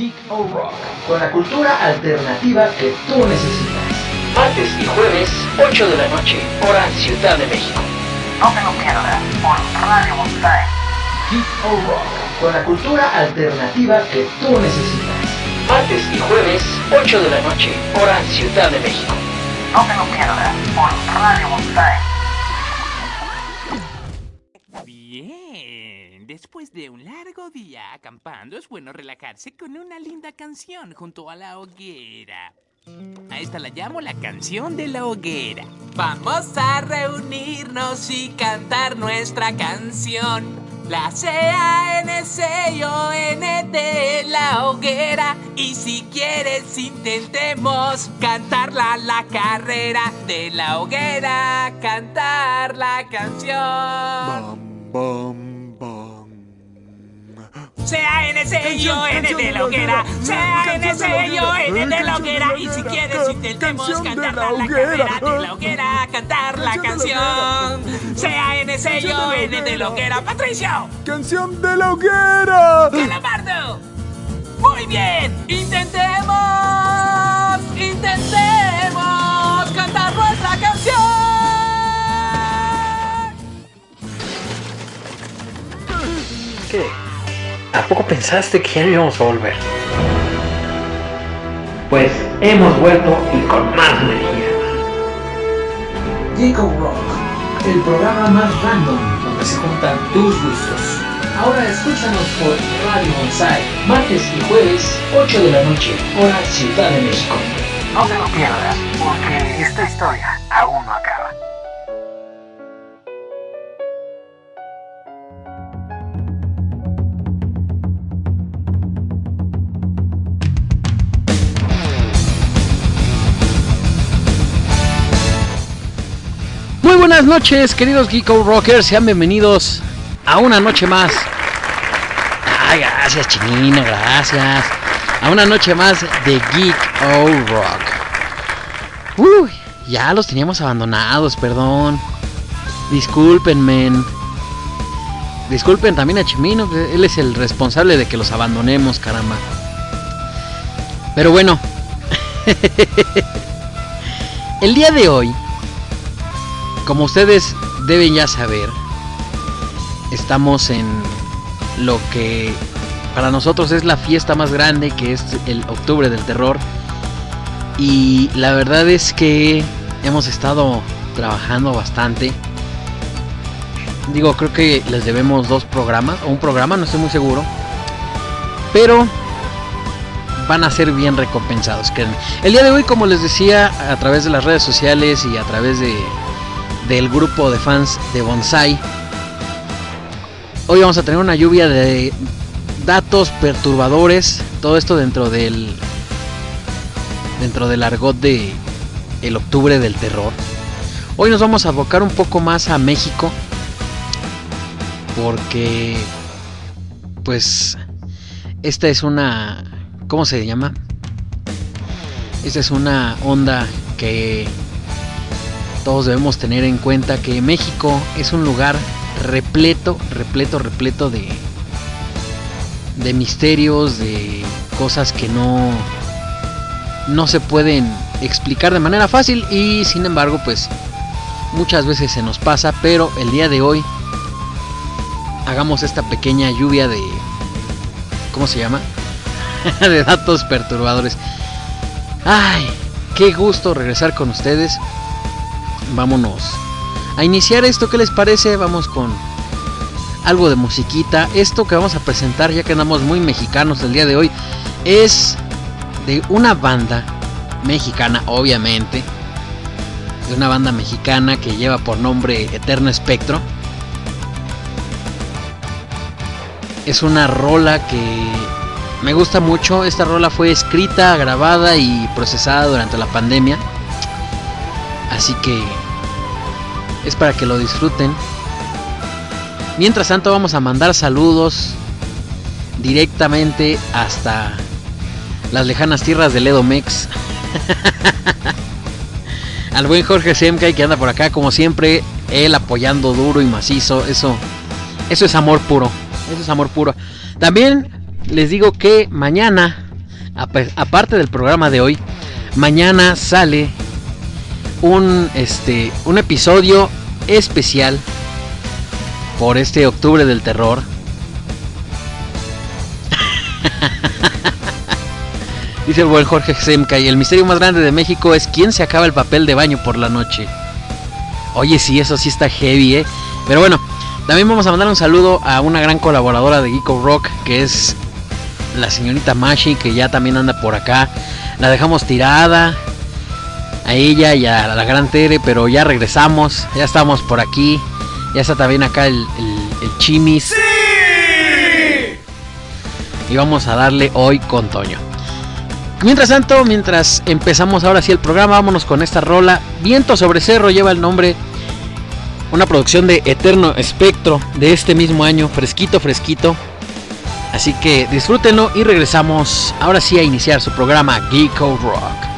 Geek o Rock, con la cultura alternativa que tú necesitas. Martes y jueves, 8 de la noche, hora Ciudad de México. No te lo pierdas por Radio Bonsai. Geek o Rock, con la cultura alternativa que tú necesitas. Martes y jueves, 8 de la noche, hora Ciudad de México. No te lo pierdas por Radio Bonsai. Después de un largo día acampando es bueno relajarse con una linda canción junto a la hoguera. A esta la llamo la canción de la hoguera. Vamos a reunirnos y cantar nuestra canción. La C-A-N-C-O-N de la hoguera. Y si quieres intentemos cantarla la carrera de la hoguera. Cantar la canción. C-A-N-C-I-O-N de la hoguera. C-A-N-C-I-O-N de la hoguera. Y si quieres intentemos cantar la hoguera. de la hoguera. Cantar la Canción de la canción. C-A-N-C-I-O-N de la hoguera. Patricio. ¡Canción de la hoguera! Calamardo. Muy bien. Intentemos. Intentemos cantar nuestra canción. ¿Qué? ¿A poco pensaste que ya no íbamos a volver? Pues hemos vuelto y con más energía. Geeko Rock, el programa más random donde se juntan tus gustos. Ahora escúchanos por Radio Bonsai, martes y jueves, 8 de la noche, hora Ciudad de México. No te lo pierdas porque esta historia aún no acaba. Buenas noches, queridos Geeko Rockers, sean bienvenidos a una noche más. Ay, gracias, Chinina, gracias. A una noche más de Geek O Rock. Uy, ya los teníamos abandonados, perdón. Discúlpenme. Disculpen también a Chimino, él es el responsable de que los abandonemos, caramba. Pero bueno, el día de hoy como ustedes deben ya saber, estamos en lo que para nosotros es la fiesta más grande, que es el octubre del terror. Y la verdad es que hemos estado trabajando bastante. Digo, creo que les debemos dos programas, o un programa, no estoy muy seguro. Pero van a ser bien recompensados, créanme. El día de hoy, como les decía, a través de las redes sociales y a través de, del grupo de fans de Bonsai. Hoy vamos a tener una lluvia de datos perturbadores, todo esto dentro del dentro del argot de el octubre del terror. Hoy nos vamos a abocar un poco más a México porque pues esta es una ¿cómo se llama? Esta es una onda que todos debemos tener en cuenta que México es un lugar repleto, repleto, repleto de de misterios, de cosas que no no se pueden explicar de manera fácil y sin embargo, pues muchas veces se nos pasa, pero el día de hoy hagamos esta pequeña lluvia de ¿cómo se llama? de datos perturbadores. Ay, qué gusto regresar con ustedes vámonos a iniciar esto. ¿Qué les parece? Vamos con algo de musiquita. Esto que vamos a presentar, ya que andamos muy mexicanos el día de hoy, es de una banda mexicana, obviamente. De una banda mexicana que lleva por nombre Eterno Espectro. Es una rola que me gusta mucho. Esta rola fue escrita, grabada y procesada durante la pandemia. Así que es para que lo disfruten. Mientras tanto vamos a mandar saludos directamente hasta las lejanas tierras del Edomex. Al buen Jorge Semkay que anda por acá como siempre, él apoyando duro y macizo, eso eso es amor puro, eso es amor puro. También les digo que mañana aparte del programa de hoy, mañana sale un, este, un episodio especial por este octubre del terror. Dice el buen Jorge Semka, y el misterio más grande de México es quién se acaba el papel de baño por la noche. Oye, sí, eso sí está heavy, ¿eh? Pero bueno, también vamos a mandar un saludo a una gran colaboradora de Geeko Rock, que es la señorita Mashi, que ya también anda por acá. La dejamos tirada a ella y a la gran Tere, pero ya regresamos, ya estamos por aquí. Ya está también acá el, el, Chimis. Y vamos a darle hoy con Toño. Mientras tanto, mientras empezamos ahora sí el programa, vámonos con esta rola. Viento sobre cerro lleva el nombre. Una producción de Eterno Espectro de este mismo año, fresquito, fresquito. Así que disfrútenlo y regresamos ahora sí a iniciar su programa Geeko Rock.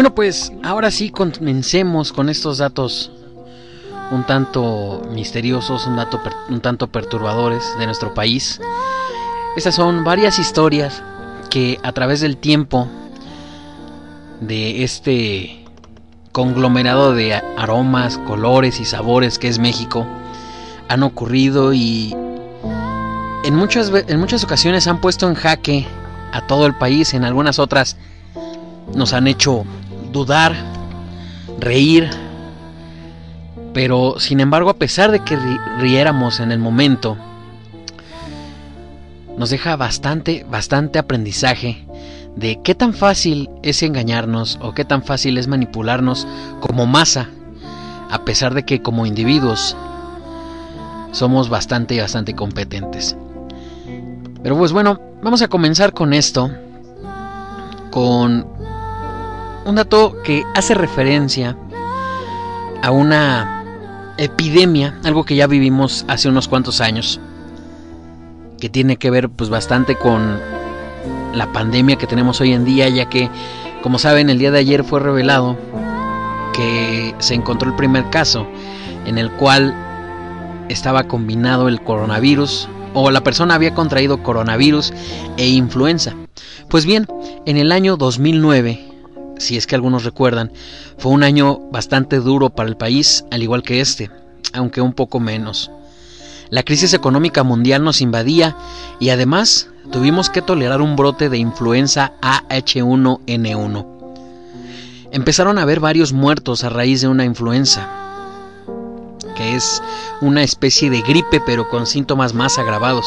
Bueno, pues ahora sí comencemos con estos datos un tanto misteriosos, un, dato un tanto perturbadores de nuestro país. Estas son varias historias que a través del tiempo de este conglomerado de aromas, colores y sabores que es México han ocurrido y en muchas, en muchas ocasiones han puesto en jaque a todo el país, en algunas otras nos han hecho dudar, reír, pero sin embargo a pesar de que riéramos en el momento, nos deja bastante, bastante aprendizaje de qué tan fácil es engañarnos o qué tan fácil es manipularnos como masa, a pesar de que como individuos somos bastante, bastante competentes. Pero pues bueno, vamos a comenzar con esto, con un dato que hace referencia a una epidemia, algo que ya vivimos hace unos cuantos años, que tiene que ver pues bastante con la pandemia que tenemos hoy en día, ya que, como saben, el día de ayer fue revelado que se encontró el primer caso en el cual estaba combinado el coronavirus o la persona había contraído coronavirus e influenza. Pues bien, en el año 2009, si es que algunos recuerdan, fue un año bastante duro para el país, al igual que este, aunque un poco menos. La crisis económica mundial nos invadía y además tuvimos que tolerar un brote de influenza AH1N1. Empezaron a haber varios muertos a raíz de una influenza, que es una especie de gripe pero con síntomas más agravados.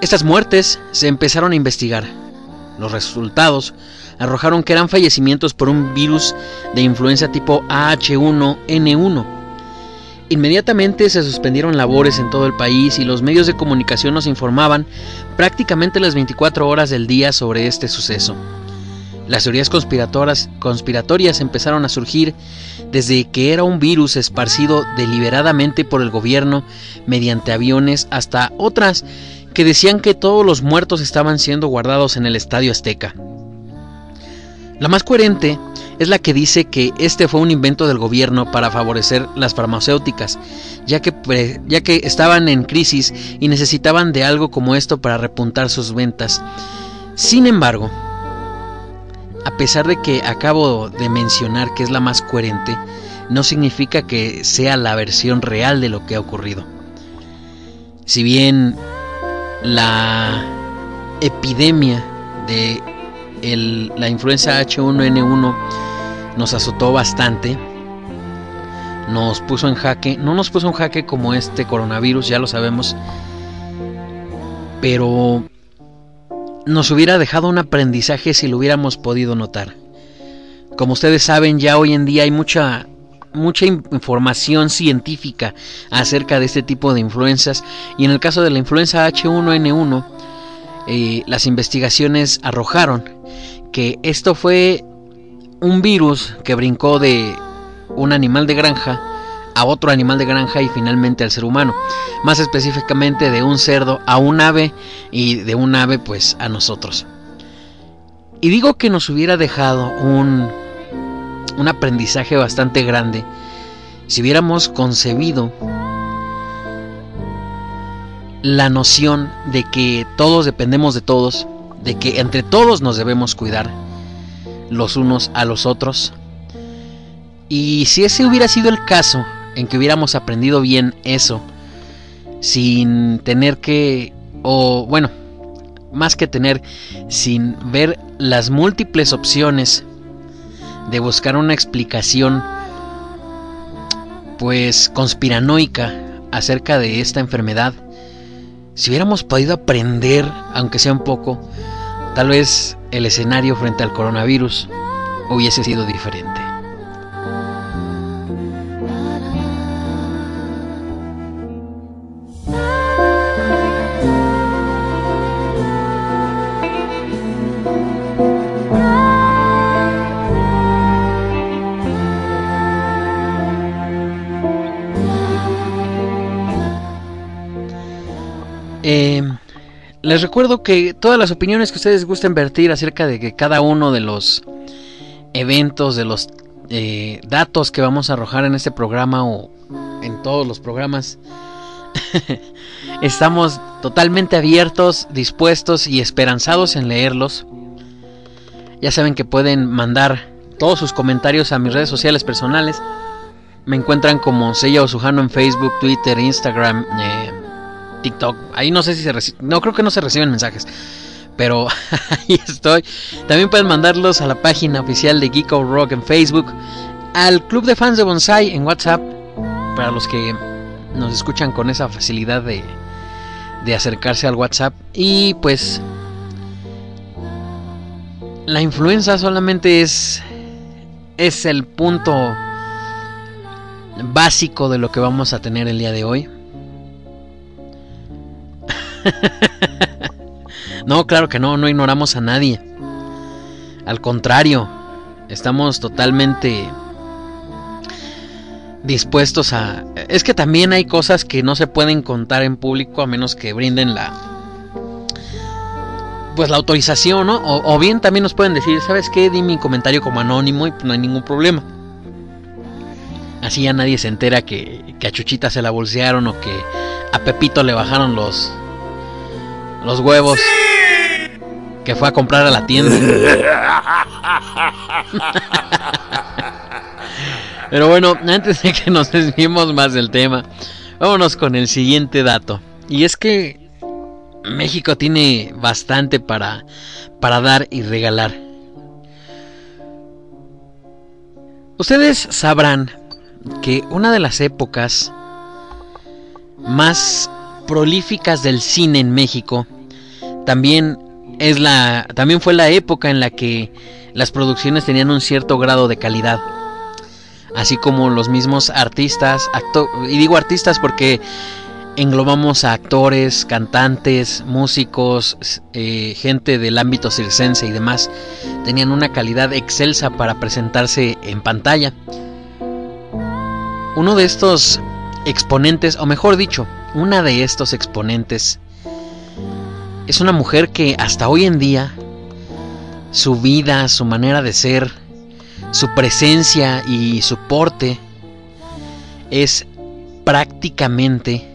Estas muertes se empezaron a investigar. Los resultados arrojaron que eran fallecimientos por un virus de influenza tipo AH1N1 Inmediatamente se suspendieron labores en todo el país y los medios de comunicación nos informaban prácticamente las 24 horas del día sobre este suceso. Las teorías conspiratorias empezaron a surgir desde que era un virus esparcido deliberadamente por el gobierno mediante aviones hasta otras que decían que todos los muertos estaban siendo guardados en el Estadio Azteca. La más coherente es la que dice que este fue un invento del gobierno para favorecer las farmacéuticas, ya que, ya que estaban en crisis y necesitaban de algo como esto para repuntar sus ventas. Sin embargo, a pesar de que acabo de mencionar que es la más coherente, no significa que sea la versión real de lo que ha ocurrido. Si bien la epidemia de la influenza H1N1 nos azotó bastante, nos puso en jaque, no nos puso en jaque como este coronavirus, ya lo sabemos, pero nos hubiera dejado un aprendizaje si lo hubiéramos podido notar. Como ustedes saben, ya hoy en día hay mucha mucha información científica acerca de este tipo de influencias y en el caso de la influenza H1N1 eh, las investigaciones arrojaron que esto fue un virus que brincó de un animal de granja a otro animal de granja y finalmente al ser humano. Más específicamente de un cerdo a un ave y de un ave pues a nosotros. Y digo que nos hubiera dejado un, un aprendizaje bastante grande si hubiéramos concebido la noción de que todos dependemos de todos, de que entre todos nos debemos cuidar los unos a los otros. Y si ese hubiera sido el caso, en que hubiéramos aprendido bien eso, sin tener que, o bueno, más que tener, sin ver las múltiples opciones de buscar una explicación, pues conspiranoica acerca de esta enfermedad, si hubiéramos podido aprender, aunque sea un poco, tal vez el escenario frente al coronavirus hubiese sido diferente. Les recuerdo que todas las opiniones que ustedes gusten vertir acerca de que cada uno de los eventos, de los eh, datos que vamos a arrojar en este programa o en todos los programas. Estamos totalmente abiertos, dispuestos y esperanzados en leerlos. Ya saben que pueden mandar todos sus comentarios a mis redes sociales personales. Me encuentran como Sella Osujano en Facebook, Twitter, Instagram, eh, TikTok. Ahí no sé si se reciben. No, creo que no se reciben mensajes. Pero ahí estoy. También pueden mandarlos a la página oficial de Geeko Rock en Facebook. Al club de fans de Bonsai en WhatsApp. Para los que nos escuchan con esa facilidad de, de acercarse al WhatsApp. Y pues la influenza solamente es es el punto básico de lo que vamos a tener el día de hoy. no, claro que no, no ignoramos a nadie. Al contrario, estamos totalmente dispuestos a... Es que también hay cosas que no se pueden contar en público a menos que brinden la... Pues la autorización, ¿no? O, bien también nos pueden decir, ¿sabes qué? Di mi comentario como anónimo y no hay ningún problema. Así ya nadie se entera que, que a Chuchita se la bolsearon o que a Pepito le bajaron los, los huevos que fue a comprar a la tienda. Pero bueno, antes de que nos desviemos más del tema, vámonos con el siguiente dato. Y es que México tiene bastante para, para dar y regalar. Ustedes sabrán que una de las épocas más prolíficas del cine en México también es la también fue la época en la que las producciones tenían un cierto grado de calidad. Así como los mismos artistas y digo artistas porque englobamos a actores cantantes músicos eh, gente del ámbito circense y demás tenían una calidad excelsa para presentarse en pantalla. Uno de estos exponentes o mejor dicho una de estos exponentes es una mujer que hasta hoy en día su vida, su manera de ser, su presencia y su porte es prácticamente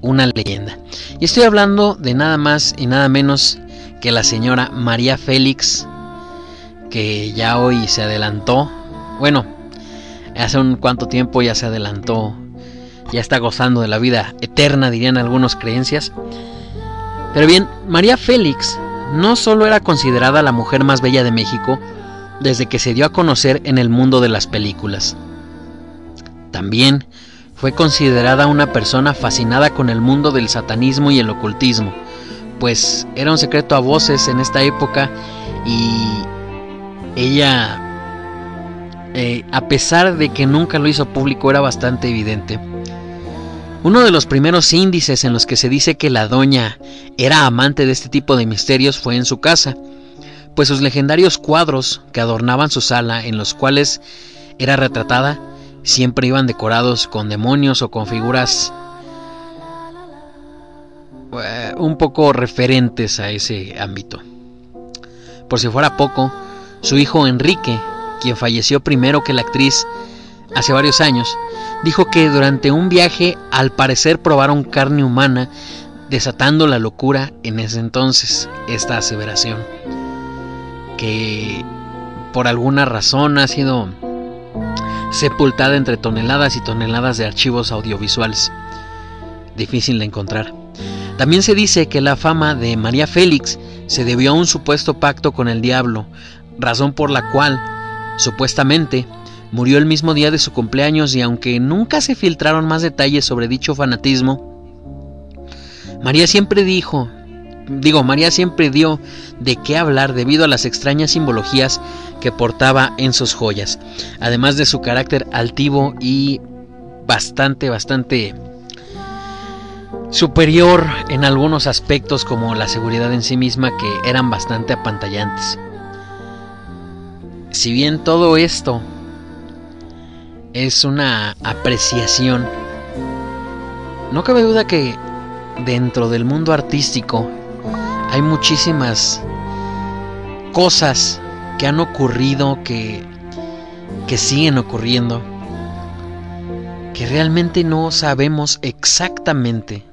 una leyenda. Y estoy hablando de nada más y nada menos que la señora María Félix, que ya hoy se adelantó. Bueno, hace un cuanto tiempo ya se adelantó, ya está gozando de la vida eterna, dirían algunos creencias. Pero bien, María Félix no solo era considerada la mujer más bella de México desde que se dio a conocer en el mundo de las películas. También fue considerada una persona fascinada con el mundo del satanismo y el ocultismo, pues era un secreto a voces en esta época y ella, eh, a pesar de que nunca lo hizo público, era bastante evidente. Uno de los primeros índices en los que se dice que la doña era amante de este tipo de misterios fue en su casa, pues sus legendarios cuadros que adornaban su sala en los cuales era retratada siempre iban decorados con demonios o con figuras eh, un poco referentes a ese ámbito. Por si fuera poco, su hijo Enrique, quien falleció primero que la actriz hace varios años, dijo que durante un viaje al parecer probaron carne humana, desatando la locura en ese entonces, esta aseveración, que por alguna razón ha sido sepultada entre toneladas y toneladas de archivos audiovisuales, difícil de encontrar. También se dice que la fama de María Félix se debió a un supuesto pacto con el diablo, razón por la cual, supuestamente, Murió el mismo día de su cumpleaños y aunque nunca se filtraron más detalles sobre dicho fanatismo, María siempre dijo, digo, María siempre dio de qué hablar debido a las extrañas simbologías que portaba en sus joyas, además de su carácter altivo y bastante, bastante superior en algunos aspectos como la seguridad en sí misma que eran bastante apantallantes. Si bien todo esto es una apreciación. No cabe duda que dentro del mundo artístico hay muchísimas cosas que han ocurrido, que, que siguen ocurriendo, que realmente no sabemos exactamente,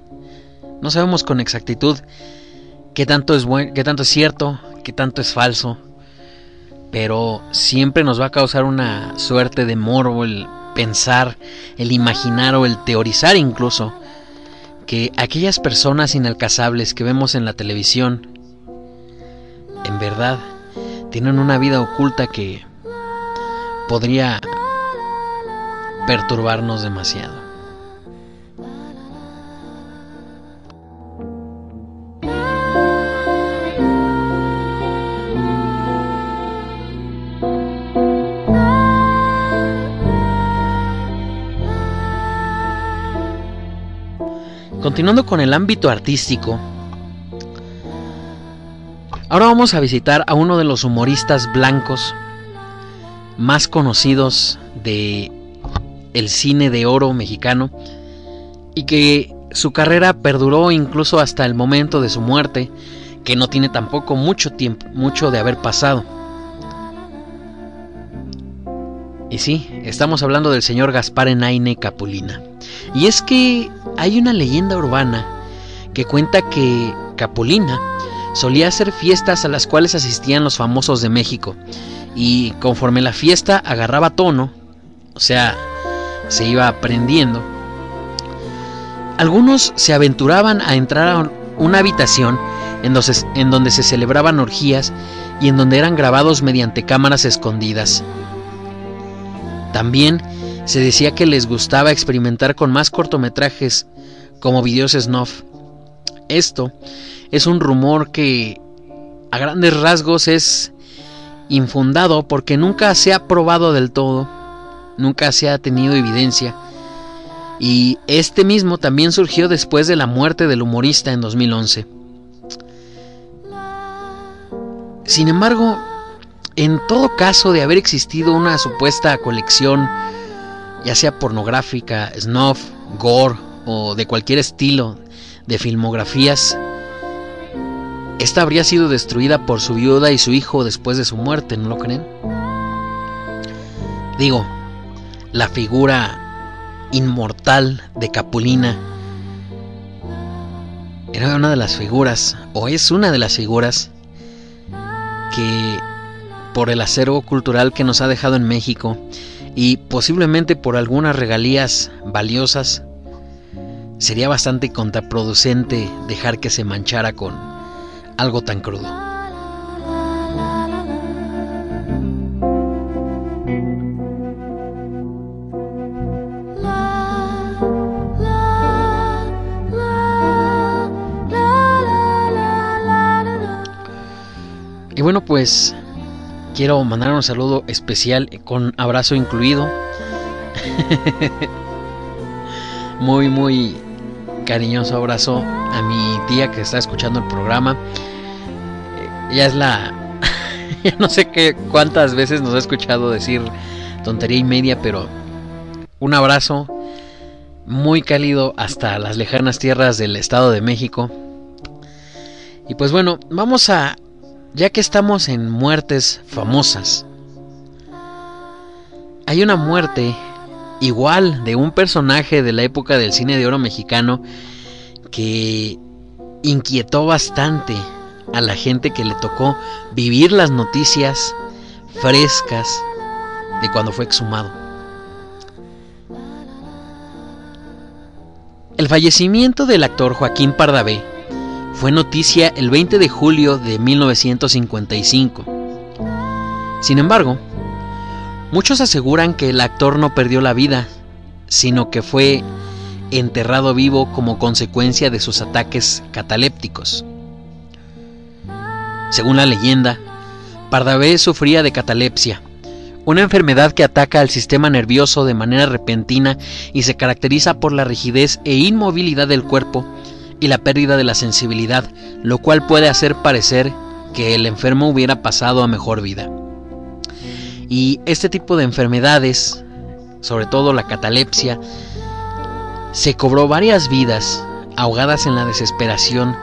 no sabemos con exactitud qué tanto es, buen, qué tanto es cierto, qué tanto es falso, pero siempre nos va a causar una suerte de morbo el pensar, el imaginar o el teorizar incluso que aquellas personas inalcanzables que vemos en la televisión, en verdad, tienen una vida oculta que podría perturbarnos demasiado. Continuando con el ámbito artístico, ahora vamos a visitar a uno de los humoristas blancos más conocidos de el cine de oro mexicano y que su carrera perduró incluso hasta el momento de su muerte, que no tiene tampoco mucho tiempo, mucho de haber pasado. Y sí, estamos hablando del señor Gaspar Enaine Capulina. Y es que hay una leyenda urbana que cuenta que Capulina solía hacer fiestas a las cuales asistían los famosos de México. Y conforme la fiesta agarraba tono, o sea, se iba aprendiendo, algunos se aventuraban a entrar a una habitación en en donde se celebraban orgías y en donde eran grabados mediante cámaras escondidas. También se decía que les gustaba experimentar con más cortometrajes como videos snuff. Esto es un rumor que a grandes rasgos es infundado porque nunca se ha probado del todo, nunca se ha tenido evidencia. Y este mismo también surgió después de la muerte del humorista en 2011. Sin embargo, en todo caso de haber existido una supuesta colección, ya sea pornográfica, snuff, gore o de cualquier estilo de filmografías, esta habría sido destruida por su viuda y su hijo después de su muerte, ¿no lo creen? Digo, la figura inmortal de Capulina era una de las figuras, o es una de las figuras, que por el acervo cultural que nos ha dejado en México y posiblemente por algunas regalías valiosas, sería bastante contraproducente dejar que se manchara con algo tan crudo. Y bueno, pues quiero mandar un saludo especial con abrazo incluido. muy, muy cariñoso abrazo a mi tía que está escuchando el programa. Ella es la... no sé qué cuántas veces nos ha escuchado decir tontería y media, pero un abrazo muy cálido hasta las lejanas tierras del Estado de México. Y pues bueno, vamos a ya que estamos en muertes famosas, hay una muerte igual de un personaje de la época del cine de oro mexicano que inquietó bastante a la gente que le tocó vivir las noticias frescas de cuando fue exhumado. El fallecimiento del actor Joaquín Pardavé fue noticia el 20 de julio de 1955. Sin embargo, muchos aseguran que el actor no perdió la vida, sino que fue enterrado vivo como consecuencia de sus ataques catalépticos. Según la leyenda, Pardavé sufría de catalepsia, una enfermedad que ataca al sistema nervioso de manera repentina y se caracteriza por la rigidez e inmovilidad del cuerpo y la pérdida de la sensibilidad, lo cual puede hacer parecer que el enfermo hubiera pasado a mejor vida. Y este tipo de enfermedades, sobre todo la catalepsia, se cobró varias vidas ahogadas en la desesperación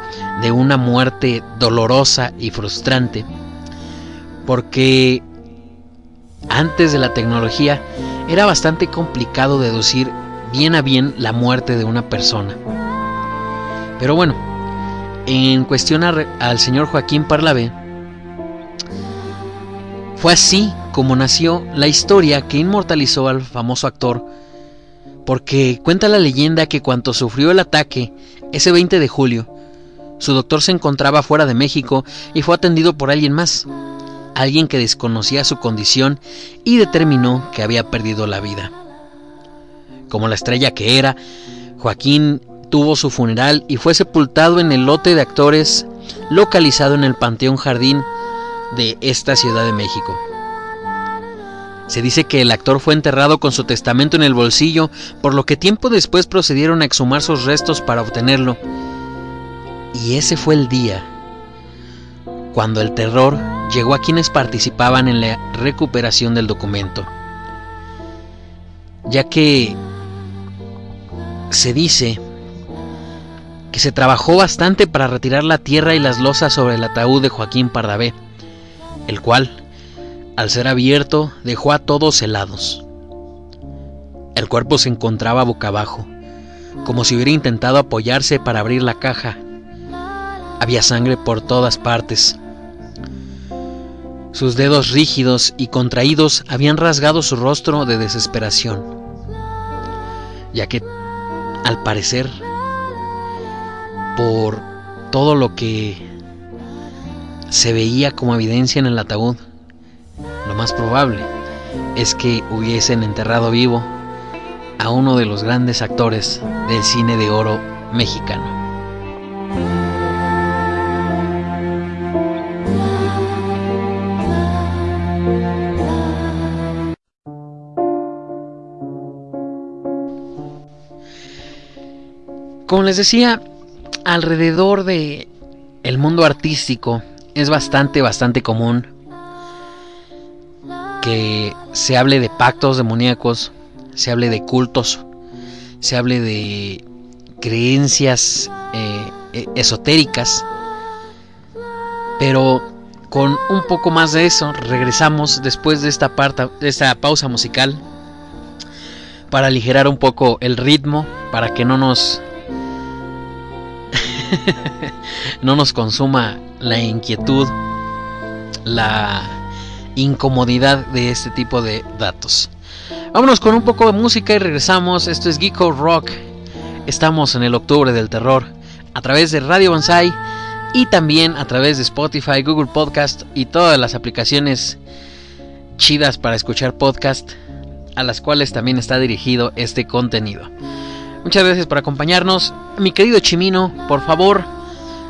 de una muerte dolorosa y frustrante, porque antes de la tecnología era bastante complicado deducir bien a bien la muerte de una persona. Pero bueno, en cuestión al señor Joaquín Parlavé, fue así como nació la historia que inmortalizó al famoso actor, porque cuenta la leyenda que cuando sufrió el ataque ese 20 de julio, su doctor se encontraba fuera de México y fue atendido por alguien más, alguien que desconocía su condición y determinó que había perdido la vida. Como la estrella que era, Joaquín tuvo su funeral y fue sepultado en el lote de actores localizado en el Panteón Jardín de esta Ciudad de México. Se dice que el actor fue enterrado con su testamento en el bolsillo, por lo que tiempo después procedieron a exhumar sus restos para obtenerlo. Y ese fue el día cuando el terror llegó a quienes participaban en la recuperación del documento, ya que se dice que se trabajó bastante para retirar la tierra y las losas sobre el ataúd de Joaquín Pardavé, el cual, al ser abierto, dejó a todos helados. El cuerpo se encontraba boca abajo, como si hubiera intentado apoyarse para abrir la caja. Había sangre por todas partes. Sus dedos rígidos y contraídos habían rasgado su rostro de desesperación, ya que, al parecer, por todo lo que se veía como evidencia en el ataúd, lo más probable es que hubiesen enterrado vivo a uno de los grandes actores del cine de oro mexicano. Como les decía, alrededor de el mundo artístico es bastante, bastante común que se hable de pactos demoníacos, se hable de cultos, se hable de creencias eh, e-, esotéricas, pero con un poco más de eso regresamos después de esta, parte, de esta pausa musical para aligerar un poco el ritmo, para que no nos no nos consuma la inquietud, la incomodidad de este tipo de datos. Vámonos con un poco de música y regresamos. Esto es Geeko Rock. Estamos en el octubre del terror a través de Radio Bonsai y también a través de Spotify, Google Podcast y todas las aplicaciones chidas para escuchar podcast a las cuales también está dirigido este contenido. Muchas gracias por acompañarnos. Mi querido Chimino, por favor,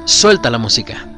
suelta la música.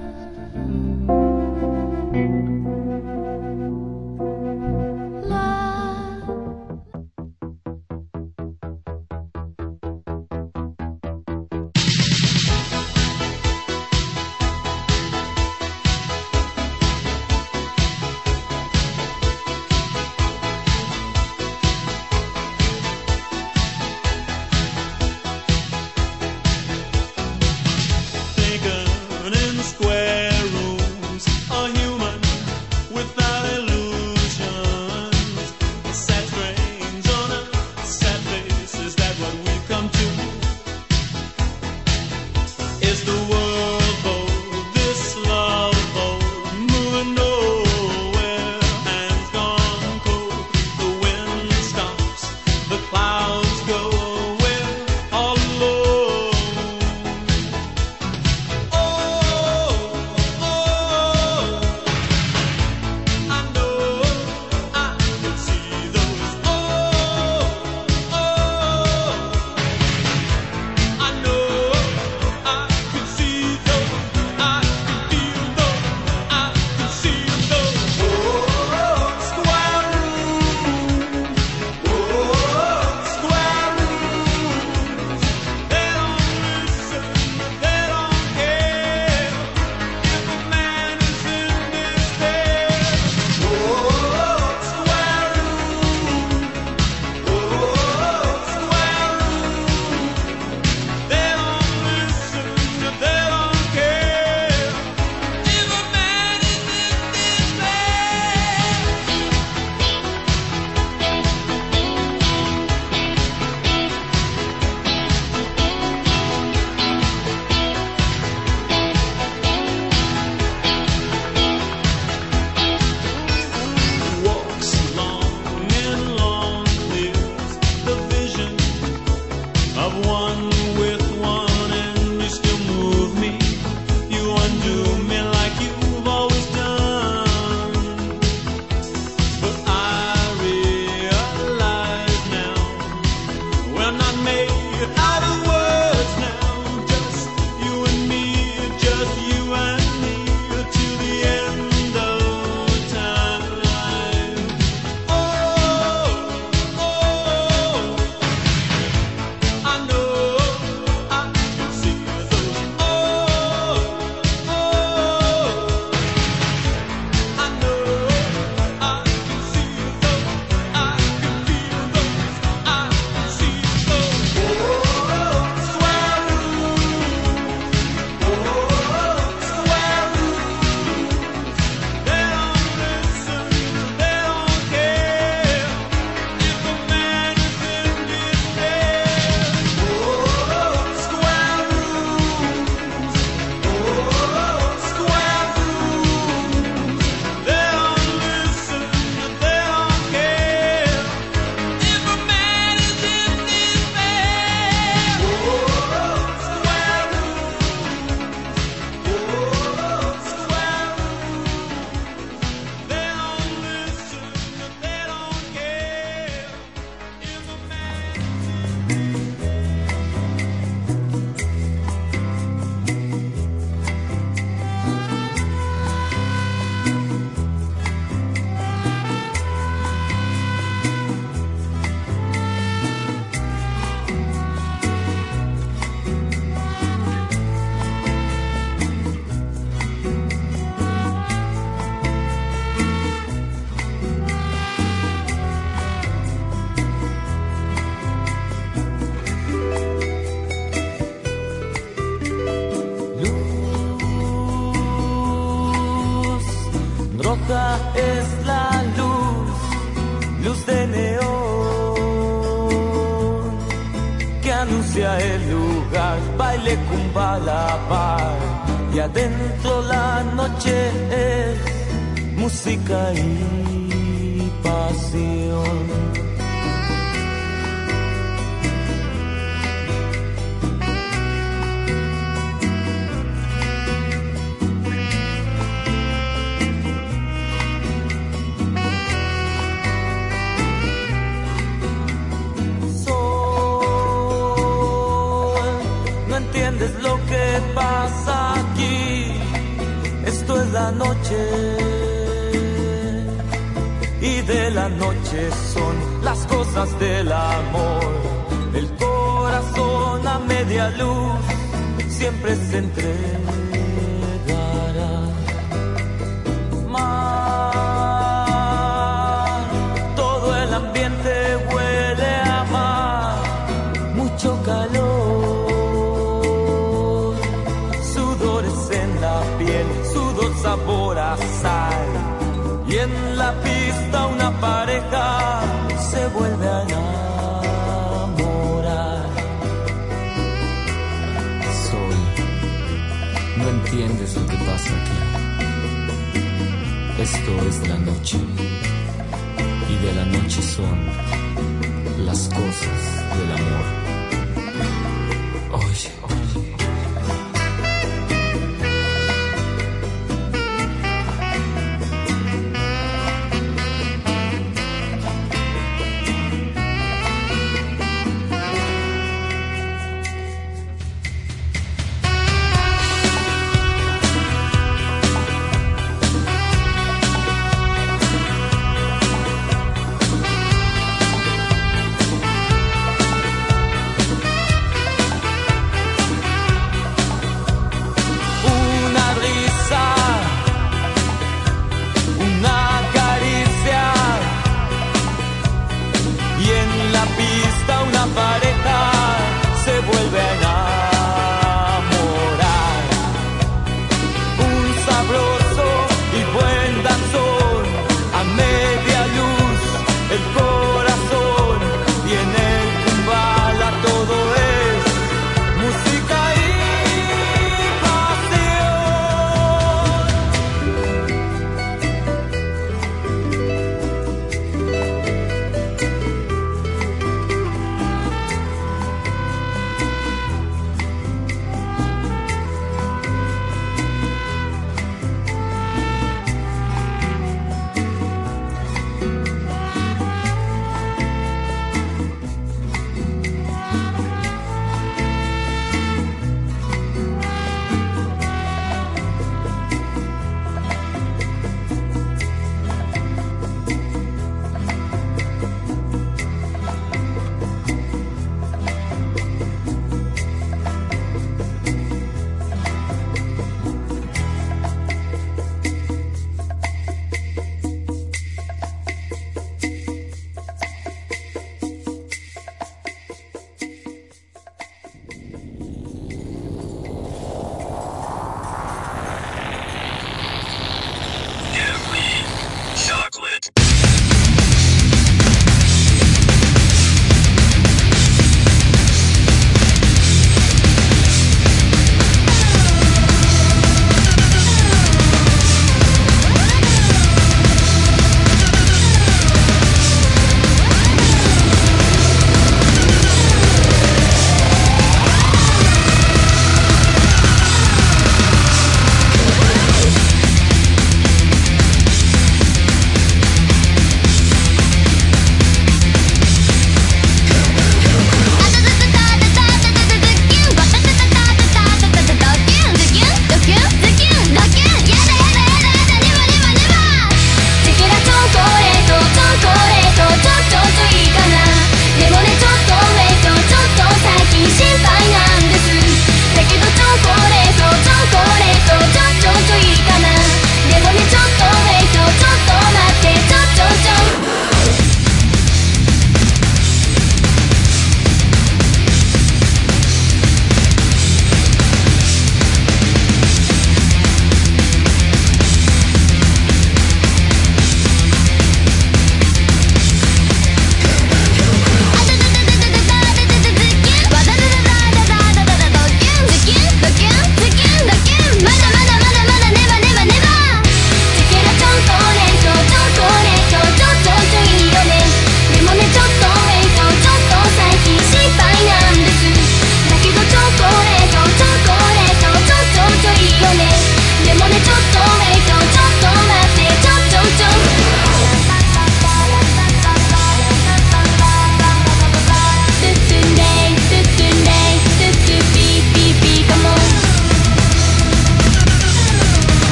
del amor. El corazón a media luz siempre se entrega. Esto es la noche y de la noche son las cosas del amor.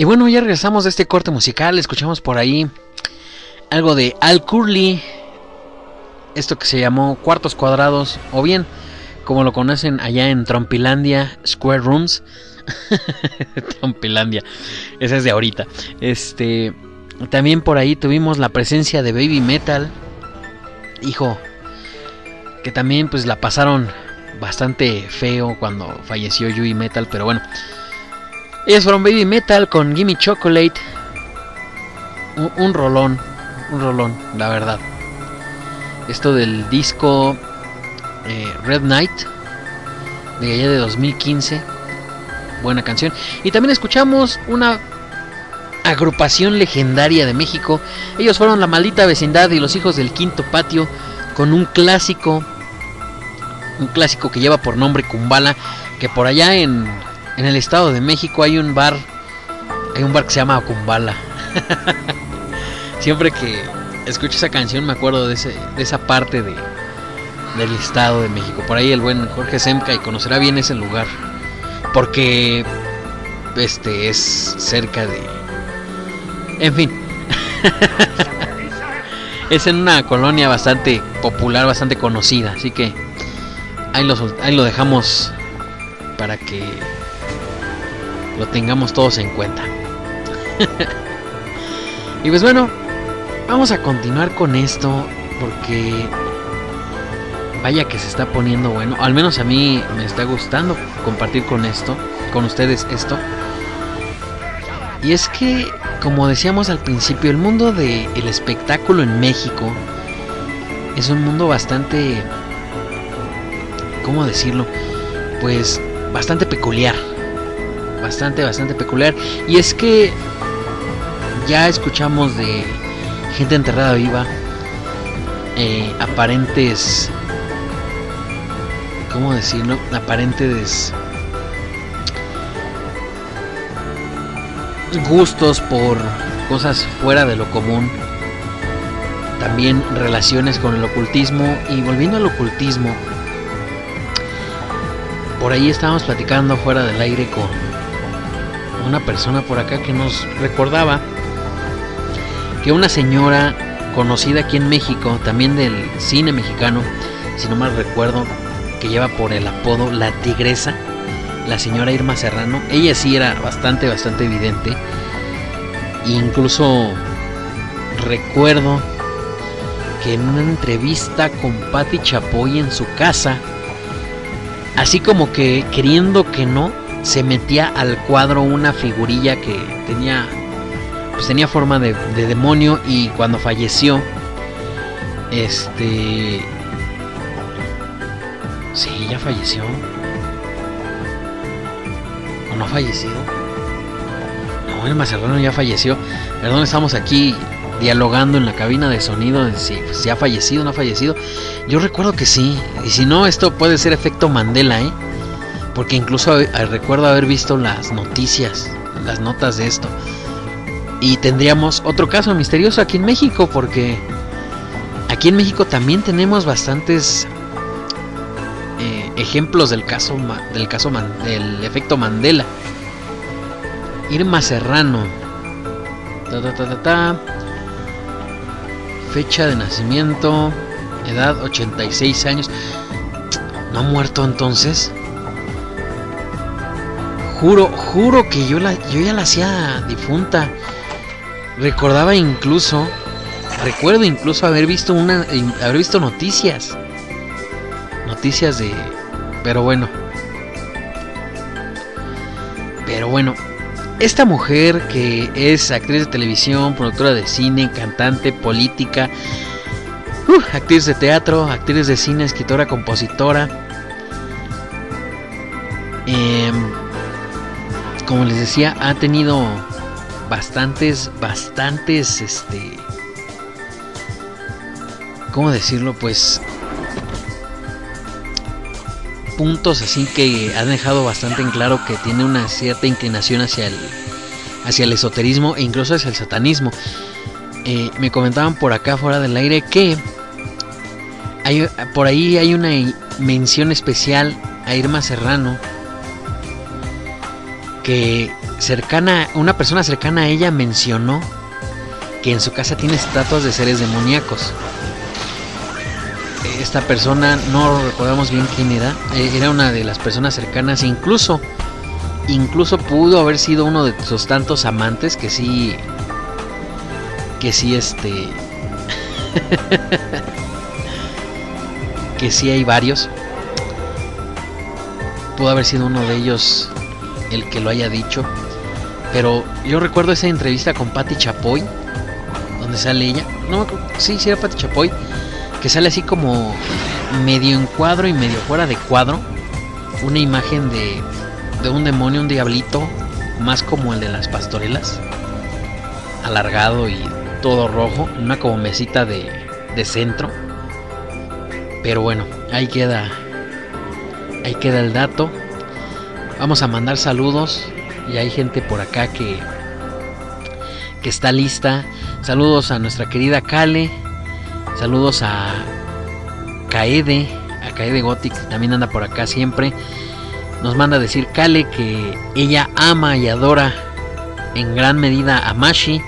Y bueno, ya regresamos de este corte musical. Escuchamos por ahí algo de Al Curly. Esto que se llamó Cuartos Cuadrados. O bien, como lo conocen allá en Trompilandia, Square Rooms. Trompilandia. Esa es de ahorita. Este. También por ahí tuvimos la presencia de Baby Metal. Hijo. Que también pues la pasaron bastante feo cuando falleció Yui Metal. Pero bueno. Ellos fueron Baby Metal con Gimme Chocolate. Un, rolón, un rolón, la verdad. Esto del disco eh, Red Knight de allá de 2015. Buena canción. Y también escuchamos una agrupación legendaria de México. Ellos fueron La Maldita Vecindad y Los Hijos del Quinto Patio con un clásico. Un clásico que lleva por nombre Kumbala. Que por allá en en el Estado de México hay un bar, hay un bar que se llama Kumbala. Siempre que escucho esa canción me acuerdo de, ese, de esa parte de, del Estado de México. Por ahí el buen Jorge Semca y conocerá bien ese lugar. Porque este es cerca de... En fin. es en una colonia bastante popular, bastante conocida. Así que ahí lo dejamos para que lo tengamos todos en cuenta. y pues bueno, vamos a continuar con esto porque vaya que se está poniendo bueno. Al menos a mí me está gustando compartir con esto, con ustedes esto. Y es que, como decíamos al principio, el mundo del el espectáculo en México es un mundo bastante, ¿cómo decirlo? Pues bastante peculiar bastante, bastante peculiar. Y es que ya escuchamos de gente enterrada viva, eh, aparentes, ¿cómo decirlo? Aparentes gustos por cosas fuera de lo común. También relaciones con el ocultismo. Y volviendo al ocultismo, por ahí estábamos platicando fuera del aire con una persona por acá que nos recordaba que una señora conocida aquí en México, también del cine mexicano, si no mal recuerdo, que lleva por el apodo La Tigresa, la señora Irma Serrano, ella sí era bastante, bastante evidente. incluso recuerdo que en una entrevista con Patti Chapoy en su casa, así como que queriendo que no, se metía al cuadro una figurilla que tenía pues tenía forma de, de, demonio y cuando falleció este sí ya falleció. O no ha fallecido no el Macerrano ya falleció. Perdón estamos aquí dialogando en la cabina de sonido de si, si ha fallecido o no ha fallecido. Yo recuerdo que sí y si no esto puede ser efecto Mandela eh porque incluso recuerdo haber visto las noticias, las notas de esto. Y tendríamos otro caso misterioso aquí en México, porque aquí en México también tenemos bastantes eh, ejemplos del caso del caso del efecto Mandela. Irma Serrano. Fecha de nacimiento, edad 86 años. ¿No ha muerto entonces? Juro, juro que yo, la, yo ya la hacía difunta. Recordaba incluso, recuerdo incluso haber visto una, haber visto noticias, noticias de, pero bueno, pero bueno, esta mujer que es actriz de televisión, productora de cine, cantante, política, uh, actriz de teatro, actriz de cine, escritora, compositora. Como les decía, ha tenido bastantes, bastantes, este, ¿cómo decirlo? Pues puntos así que han dejado bastante en claro que tiene una cierta inclinación hacia el, hacia el esoterismo e incluso hacia el satanismo. Eh, me comentaban por acá fuera del aire que hay, por ahí hay una mención especial a Irma Serrano que cercana, una persona cercana a ella mencionó que en su casa tiene estatuas de seres demoníacos. Esta persona, no recordamos bien quién era, eh, era una de las personas cercanas, incluso, incluso pudo haber sido uno de sus tantos amantes que sí, que sí, este, que sí hay varios. Pudo haber sido uno de ellos el que lo haya dicho. Pero yo recuerdo esa entrevista con Patti Chapoy, donde sale ella. No, sí, sí era Patti Chapoy, que sale así como medio en cuadro y medio fuera de cuadro. Una imagen de, de un demonio, un diablito, más como el de las pastorelas, alargado y todo rojo, una como mesita de, de centro. Pero bueno, ahí queda, ahí queda el dato. Vamos a mandar saludos y hay gente por acá que que está lista. Saludos a nuestra querida Kale. Saludos a Kaede, a Kaede Gothic, que también anda por acá siempre. Nos manda decir Kale que ella ama y adora en gran medida a Mashi.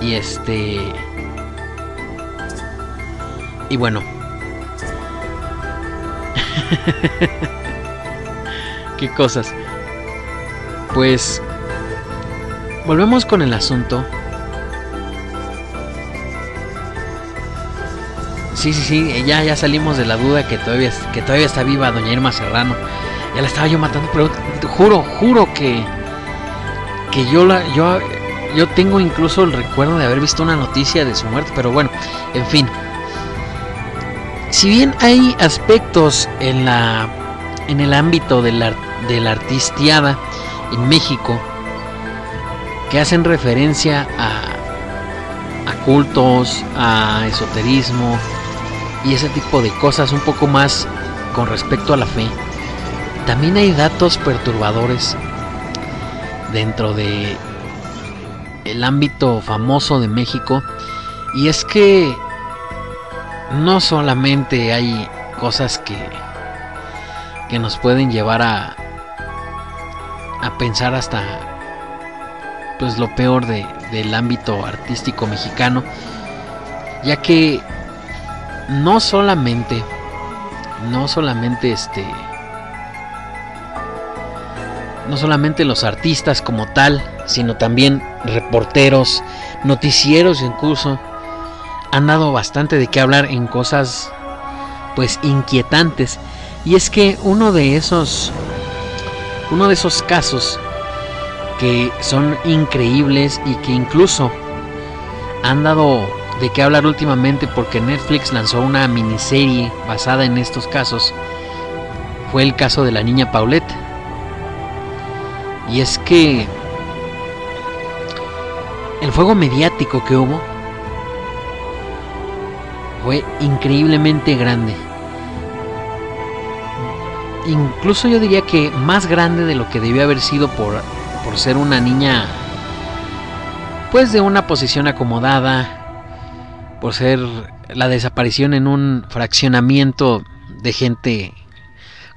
Y este. Y bueno. Cosas. Pues volvemos con el asunto. Sí, sí, sí, ya, ya salimos de la duda que todavía, que todavía está viva doña Irma Serrano. Ya la estaba yo matando, pero juro, juro que que yo la yo yo tengo incluso el recuerdo de haber visto una noticia de su muerte, pero bueno, en fin. Si bien hay aspectos en la en el ámbito de la, de la artistiada en México que hacen referencia a, a cultos, a esoterismo y ese tipo de cosas un poco más con respecto a la fe. También hay datos perturbadores dentro de el ámbito famoso de México y es que no solamente hay cosas que que nos pueden llevar a a pensar hasta pues lo peor de, del ámbito artístico mexicano ya que no solamente no solamente este no solamente los artistas como tal sino también reporteros noticieros incluso han dado bastante de qué hablar en cosas pues inquietantes. Y es que uno de esos uno de esos casos que son increíbles y que incluso han dado de qué hablar últimamente porque Netflix lanzó una miniserie basada en estos casos fue el caso de la niña Paulette. Y es que el fuego mediático que hubo fue increíblemente grande incluso yo diría que más grande de lo que debió haber sido por, por ser una niña pues de una posición acomodada, por ser la desaparición en un fraccionamiento de gente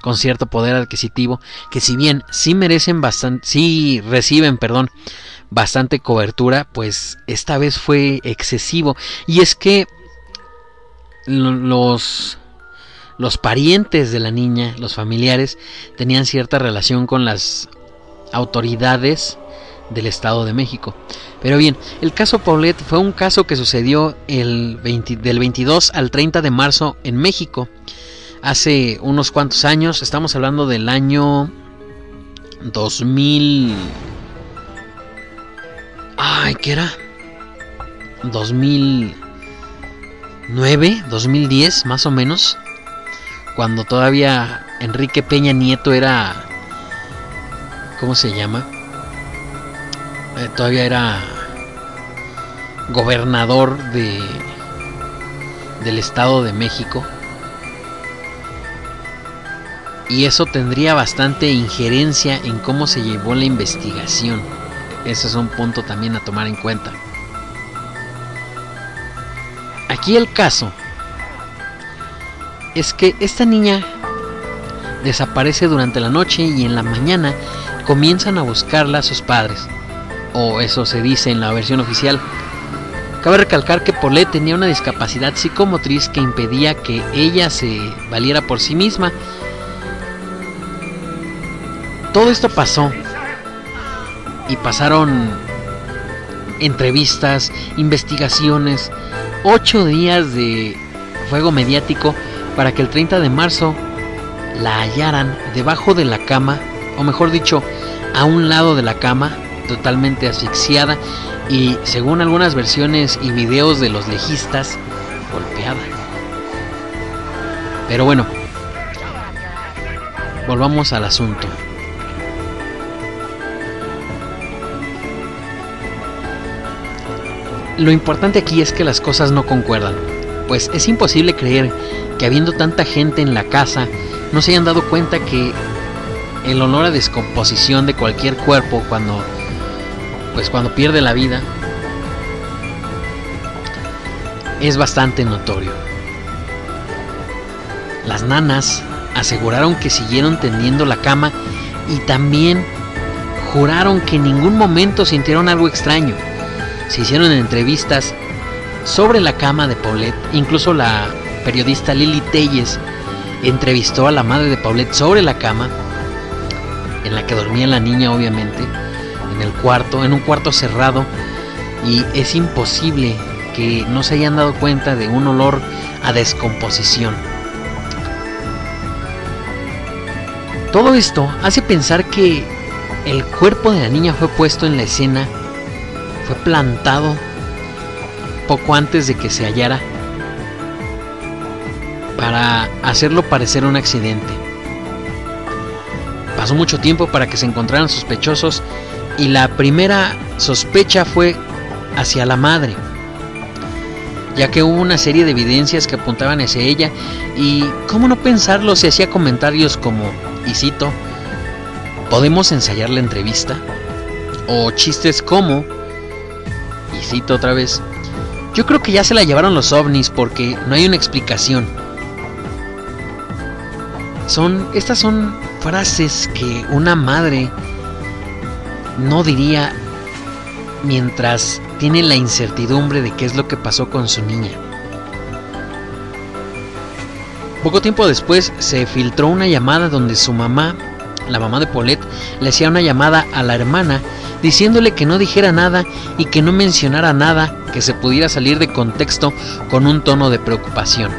con cierto poder adquisitivo, que si bien sí merecen bastante, sí reciben, perdón, bastante cobertura, pues esta vez fue excesivo. Y es que los los parientes de la niña, los familiares, tenían cierta relación con las autoridades del Estado de México. Pero bien, el caso Paulette fue un caso que sucedió el del 22 al 30 de marzo en México. Hace unos cuantos años, estamos hablando del año 2000... Ay, ¿qué era? 2009, 2010 más o menos cuando todavía Enrique Peña Nieto era, ¿cómo se llama? Eh, todavía era gobernador de del Estado de México. Y eso tendría bastante injerencia en cómo se llevó la investigación. Ese es un punto también a tomar en cuenta. Aquí el caso es que esta niña desaparece durante la noche y en la mañana comienzan a buscarla a sus padres. O eso se dice en la versión oficial. Cabe recalcar que Paulette tenía una discapacidad psicomotriz que impedía que ella se valiera por sí misma. Todo esto pasó y pasaron entrevistas, investigaciones, ocho días de fuego mediático para que el 30 de marzo la hallaran debajo de la cama, o mejor dicho, a un lado de la cama, totalmente asfixiada y, según algunas versiones y videos de los legistas, golpeada. Pero bueno, volvamos al asunto. Lo importante aquí es que las cosas no concuerdan, pues es imposible creer que habiendo tanta gente en la casa no se hayan dado cuenta que el olor a descomposición de cualquier cuerpo cuando pues cuando pierde la vida es bastante notorio. Las nanas aseguraron que siguieron tendiendo la cama y también juraron que en ningún momento sintieron algo extraño se hicieron entrevistas sobre la cama de Paulette. Incluso la periodista Lily Telles entrevistó a la madre de Paulette sobre la cama en la que dormía la niña, obviamente, en el cuarto, en un cuarto cerrado. Y es imposible que no se hayan dado cuenta de un olor a descomposición. Todo esto hace pensar que el cuerpo de la niña fue puesto en la escena fue plantado poco antes de que se hallara para hacerlo parecer un accidente. Pasó mucho tiempo para que se encontraran sospechosos y la primera sospecha fue hacia la madre, ya que hubo una serie de evidencias que apuntaban hacia ella y cómo no pensarlo se hacía comentarios como, y cito, ¿podemos ensayar la entrevista? O chistes como, y cito otra vez, yo creo que ya se la llevaron los ovnis porque no hay una explicación. Son, estas son frases que una madre no diría mientras tiene la incertidumbre de qué es lo que pasó con su niña. Poco tiempo después se filtró una llamada donde su mamá, la mamá de Paulette, le hacía una llamada a la hermana diciéndole que no dijera nada y que no mencionara nada que se pudiera salir de contexto con un tono de preocupación.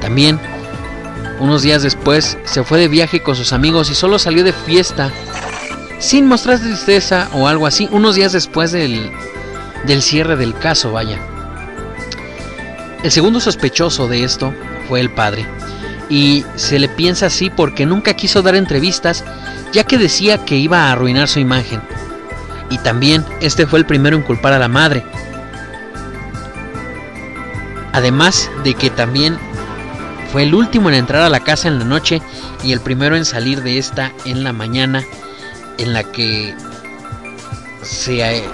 También, unos días después, se fue de viaje con sus amigos y solo salió de fiesta sin mostrar tristeza o algo así, unos días después del, del cierre del caso, vaya. El segundo sospechoso de esto fue el padre, y se le piensa así porque nunca quiso dar entrevistas ya que decía que iba a arruinar su imagen. Y también este fue el primero en culpar a la madre. Además de que también fue el último en entrar a la casa en la noche y el primero en salir de esta en la mañana en la que se,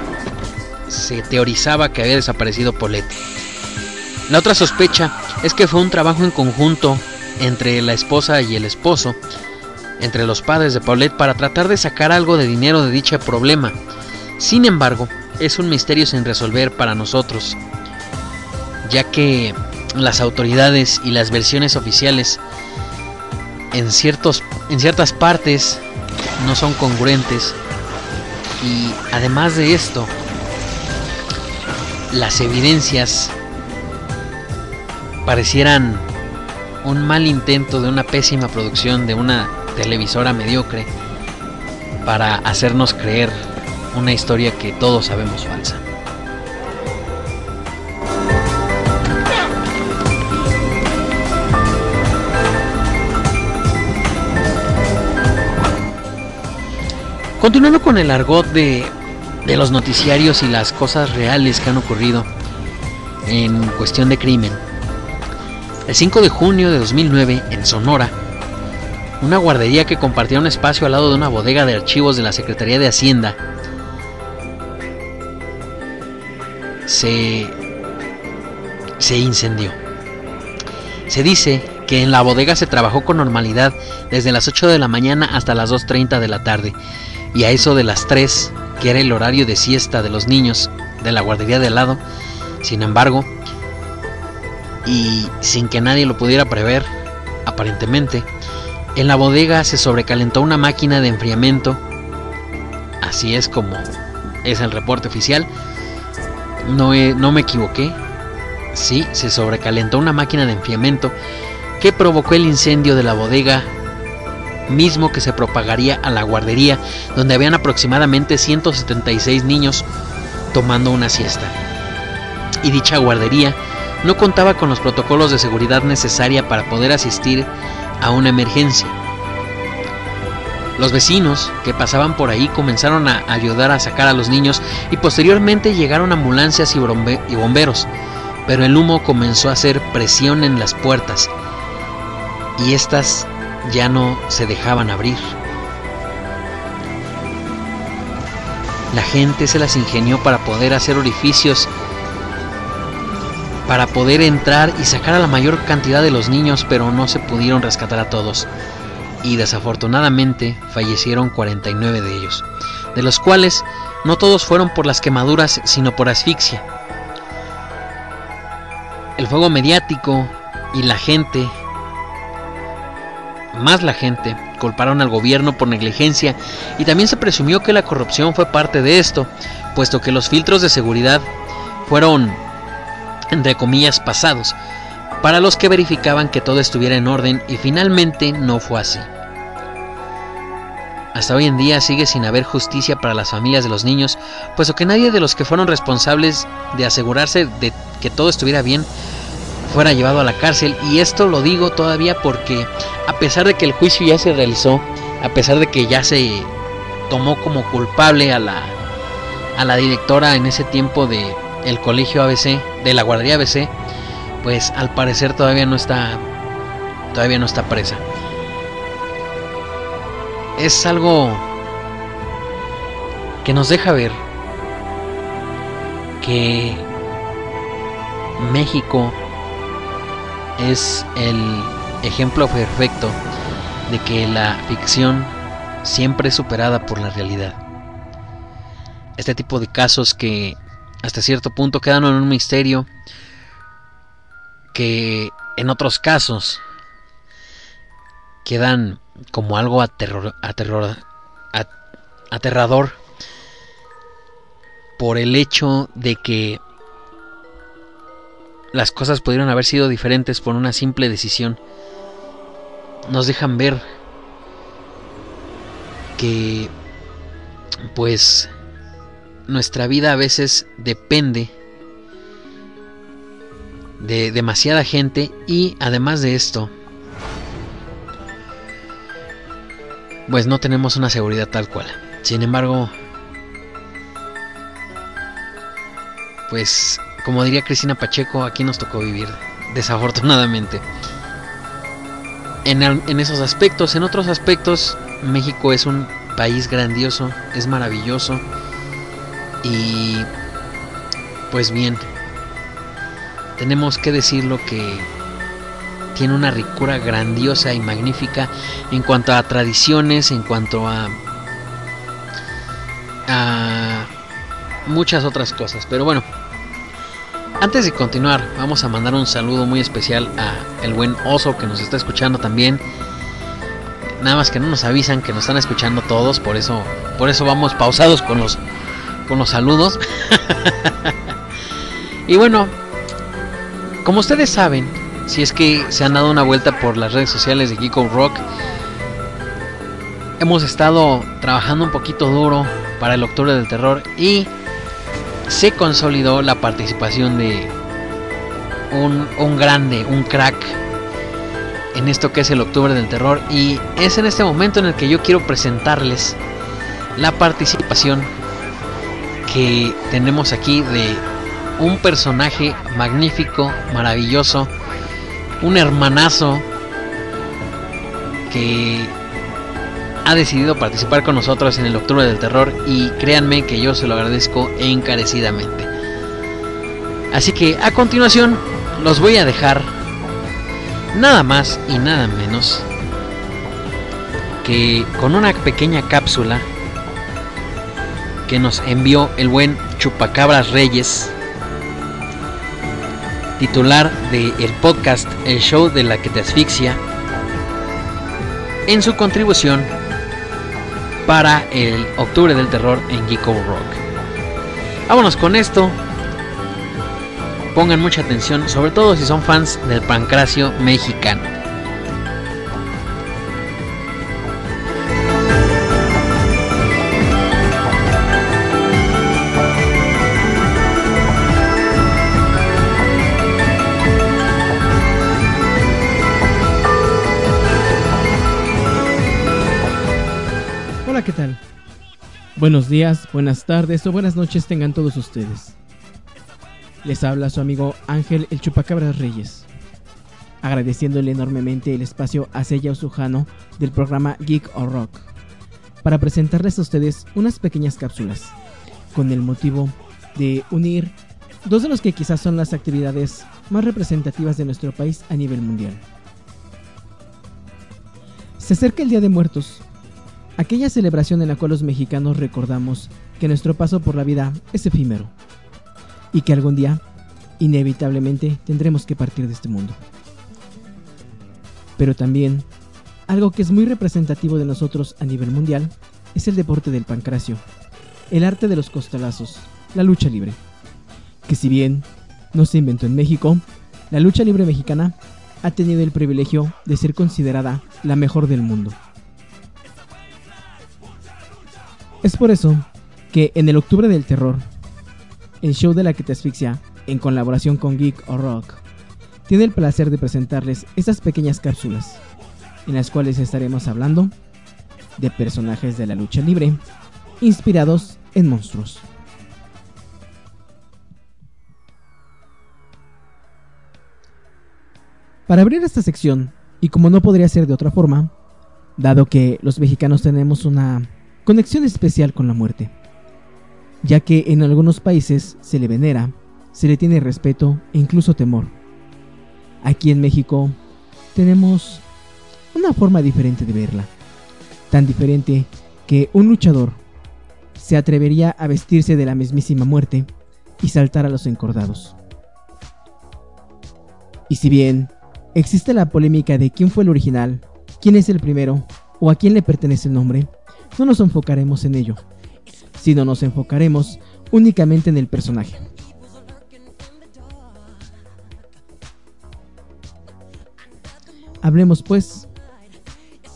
se teorizaba que había desaparecido Paulette. La otra sospecha es que fue un trabajo en conjunto entre la esposa y el esposo, entre los padres de Paulette para tratar de sacar algo de dinero de dicho problema. Sin embargo, es un misterio sin resolver para nosotros, ya que las autoridades y las versiones oficiales en, ciertos, en ciertas partes no son congruentes y además de esto, las evidencias parecieran un mal intento de una pésima producción de una televisora mediocre para hacernos creer una historia que todos sabemos falsa. Continuando con el argot de, los noticiarios y las cosas reales que han ocurrido en cuestión de crimen. El 5 de junio de 2009, en Sonora, una guardería que compartía un espacio al lado de una bodega de archivos de la Secretaría de Hacienda, se, se incendió. Se dice que en la bodega se trabajó con normalidad desde las 8 de la mañana hasta las 2.30 de la tarde, y a eso de las 3, que era el horario de siesta de los niños de la guardería de al lado, sin embargo, y sin que nadie lo pudiera prever, aparentemente, en la bodega se sobrecalentó una máquina de enfriamiento, así es como es el reporte oficial, no, no me equivoqué, sí, se sobrecalentó una máquina de enfriamiento que provocó el incendio de la bodega mismo que se propagaría a la guardería, donde habían aproximadamente 176 niños tomando una siesta. Y dicha guardería no contaba con los protocolos de seguridad necesaria para poder asistir a una emergencia. Los vecinos que pasaban por ahí comenzaron a ayudar a sacar a los niños y posteriormente llegaron ambulancias y bomberos, pero el humo comenzó a hacer presión en las puertas y éstas ya no se dejaban abrir. La gente se las ingenió para poder hacer orificios, para poder entrar y sacar a la mayor cantidad de los niños, pero no se pudieron rescatar a todos. Y desafortunadamente fallecieron 49 de ellos, de los cuales no todos fueron por las quemaduras, sino por asfixia. El fuego mediático y la gente más la gente culparon al gobierno por negligencia y también se presumió que la corrupción fue parte de esto, puesto que los filtros de seguridad fueron, entre comillas, pasados, para los que verificaban que todo estuviera en orden y finalmente no fue así. Hasta hoy en día sigue sin haber justicia para las familias de los niños, puesto que nadie de los que fueron responsables de asegurarse de que todo estuviera bien fuera llevado a la cárcel. Y esto lo digo todavía porque a pesar de que el juicio ya se realizó, a pesar de que ya se tomó como culpable a la, a la directora en ese tiempo de el colegio ABC, de la guardería ABC, pues al parecer todavía no está todavía no está presa. Es algo que nos deja ver que México es el ejemplo perfecto de que la ficción siempre es superada por la realidad. Este tipo de casos que hasta cierto punto quedan en un misterio, que en otros casos quedan como algo aterrador por el hecho de que las cosas pudieron haber sido diferentes por una simple decisión. Nos dejan ver que pues nuestra vida a veces depende de demasiada gente y además de esto pues no tenemos una seguridad tal cual. Sin embargo, pues como diría Cristina Pacheco, aquí nos tocó vivir, desafortunadamente. En, esos aspectos, en otros aspectos, México es un país grandioso, es maravilloso. Y pues bien, tenemos que decirlo que tiene una ricura grandiosa y magnífica en cuanto a tradiciones, en cuanto a, a muchas otras cosas. Pero bueno, antes de continuar, vamos a mandar un saludo muy especial a el buen oso que nos está escuchando también. Nada más que no nos avisan que nos están escuchando todos, por eso, por eso vamos pausados con los, con los saludos. y bueno, como ustedes saben, si es que se han dado una vuelta por las redes sociales de Geeko Rock, hemos estado trabajando un poquito duro para el Octubre del Terror y se consolidó la participación de un, grande, un crack en esto que es el Octubre del Terror. Y es en este momento en el que yo quiero presentarles la participación que tenemos aquí de un personaje magnífico, maravilloso, un hermanazo que ha decidido participar con nosotros en el Octubre del Terror y créanme que yo se lo agradezco encarecidamente. Así que a continuación los voy a dejar nada más y nada menos que con una pequeña cápsula que nos envió el buen Chupacabras Reyes, titular del el podcast El Show de la que te asfixia, en su contribución para el Octubre del Terror en Geeko Rock. Vámonos con esto. Pongan mucha atención, sobre todo si son fans del pancracio mexicano. Buenos días, buenas tardes o buenas noches tengan todos ustedes. Les habla su amigo Ángel el Chupacabras Reyes, agradeciéndole enormemente el espacio a Sella Osujano del programa Geek or Rock, para presentarles a ustedes unas pequeñas cápsulas, con el motivo de unir dos de los que quizás son las actividades más representativas de nuestro país a nivel mundial. Se acerca el Día de Muertos, aquella celebración en la cual los mexicanos recordamos que nuestro paso por la vida es efímero y que algún día, inevitablemente, tendremos que partir de este mundo. Pero también, algo que es muy representativo de nosotros a nivel mundial es el deporte del pancracio, el arte de los costalazos, la lucha libre. Que si bien no se inventó en México, la lucha libre mexicana ha tenido el privilegio de ser considerada la mejor del mundo. Es por eso que en el octubre del terror, el show de la que te asfixia, en colaboración con Geek o Rock, tiene el placer de presentarles estas pequeñas cápsulas, en las cuales estaremos hablando de personajes de la lucha libre, inspirados en monstruos. Para abrir esta sección, y como no podría ser de otra forma, dado que los mexicanos tenemos una conexión especial con la muerte, ya que en algunos países se le venera, se le tiene respeto e incluso temor. Aquí en México tenemos una forma diferente de verla, tan diferente que un luchador se atrevería a vestirse de la mismísima muerte y saltar a los encordados. Y si bien existe la polémica de quién fue el original, quién es el primero o a quién le pertenece el nombre, no nos enfocaremos en ello, sino nos enfocaremos únicamente en el personaje. Hablemos pues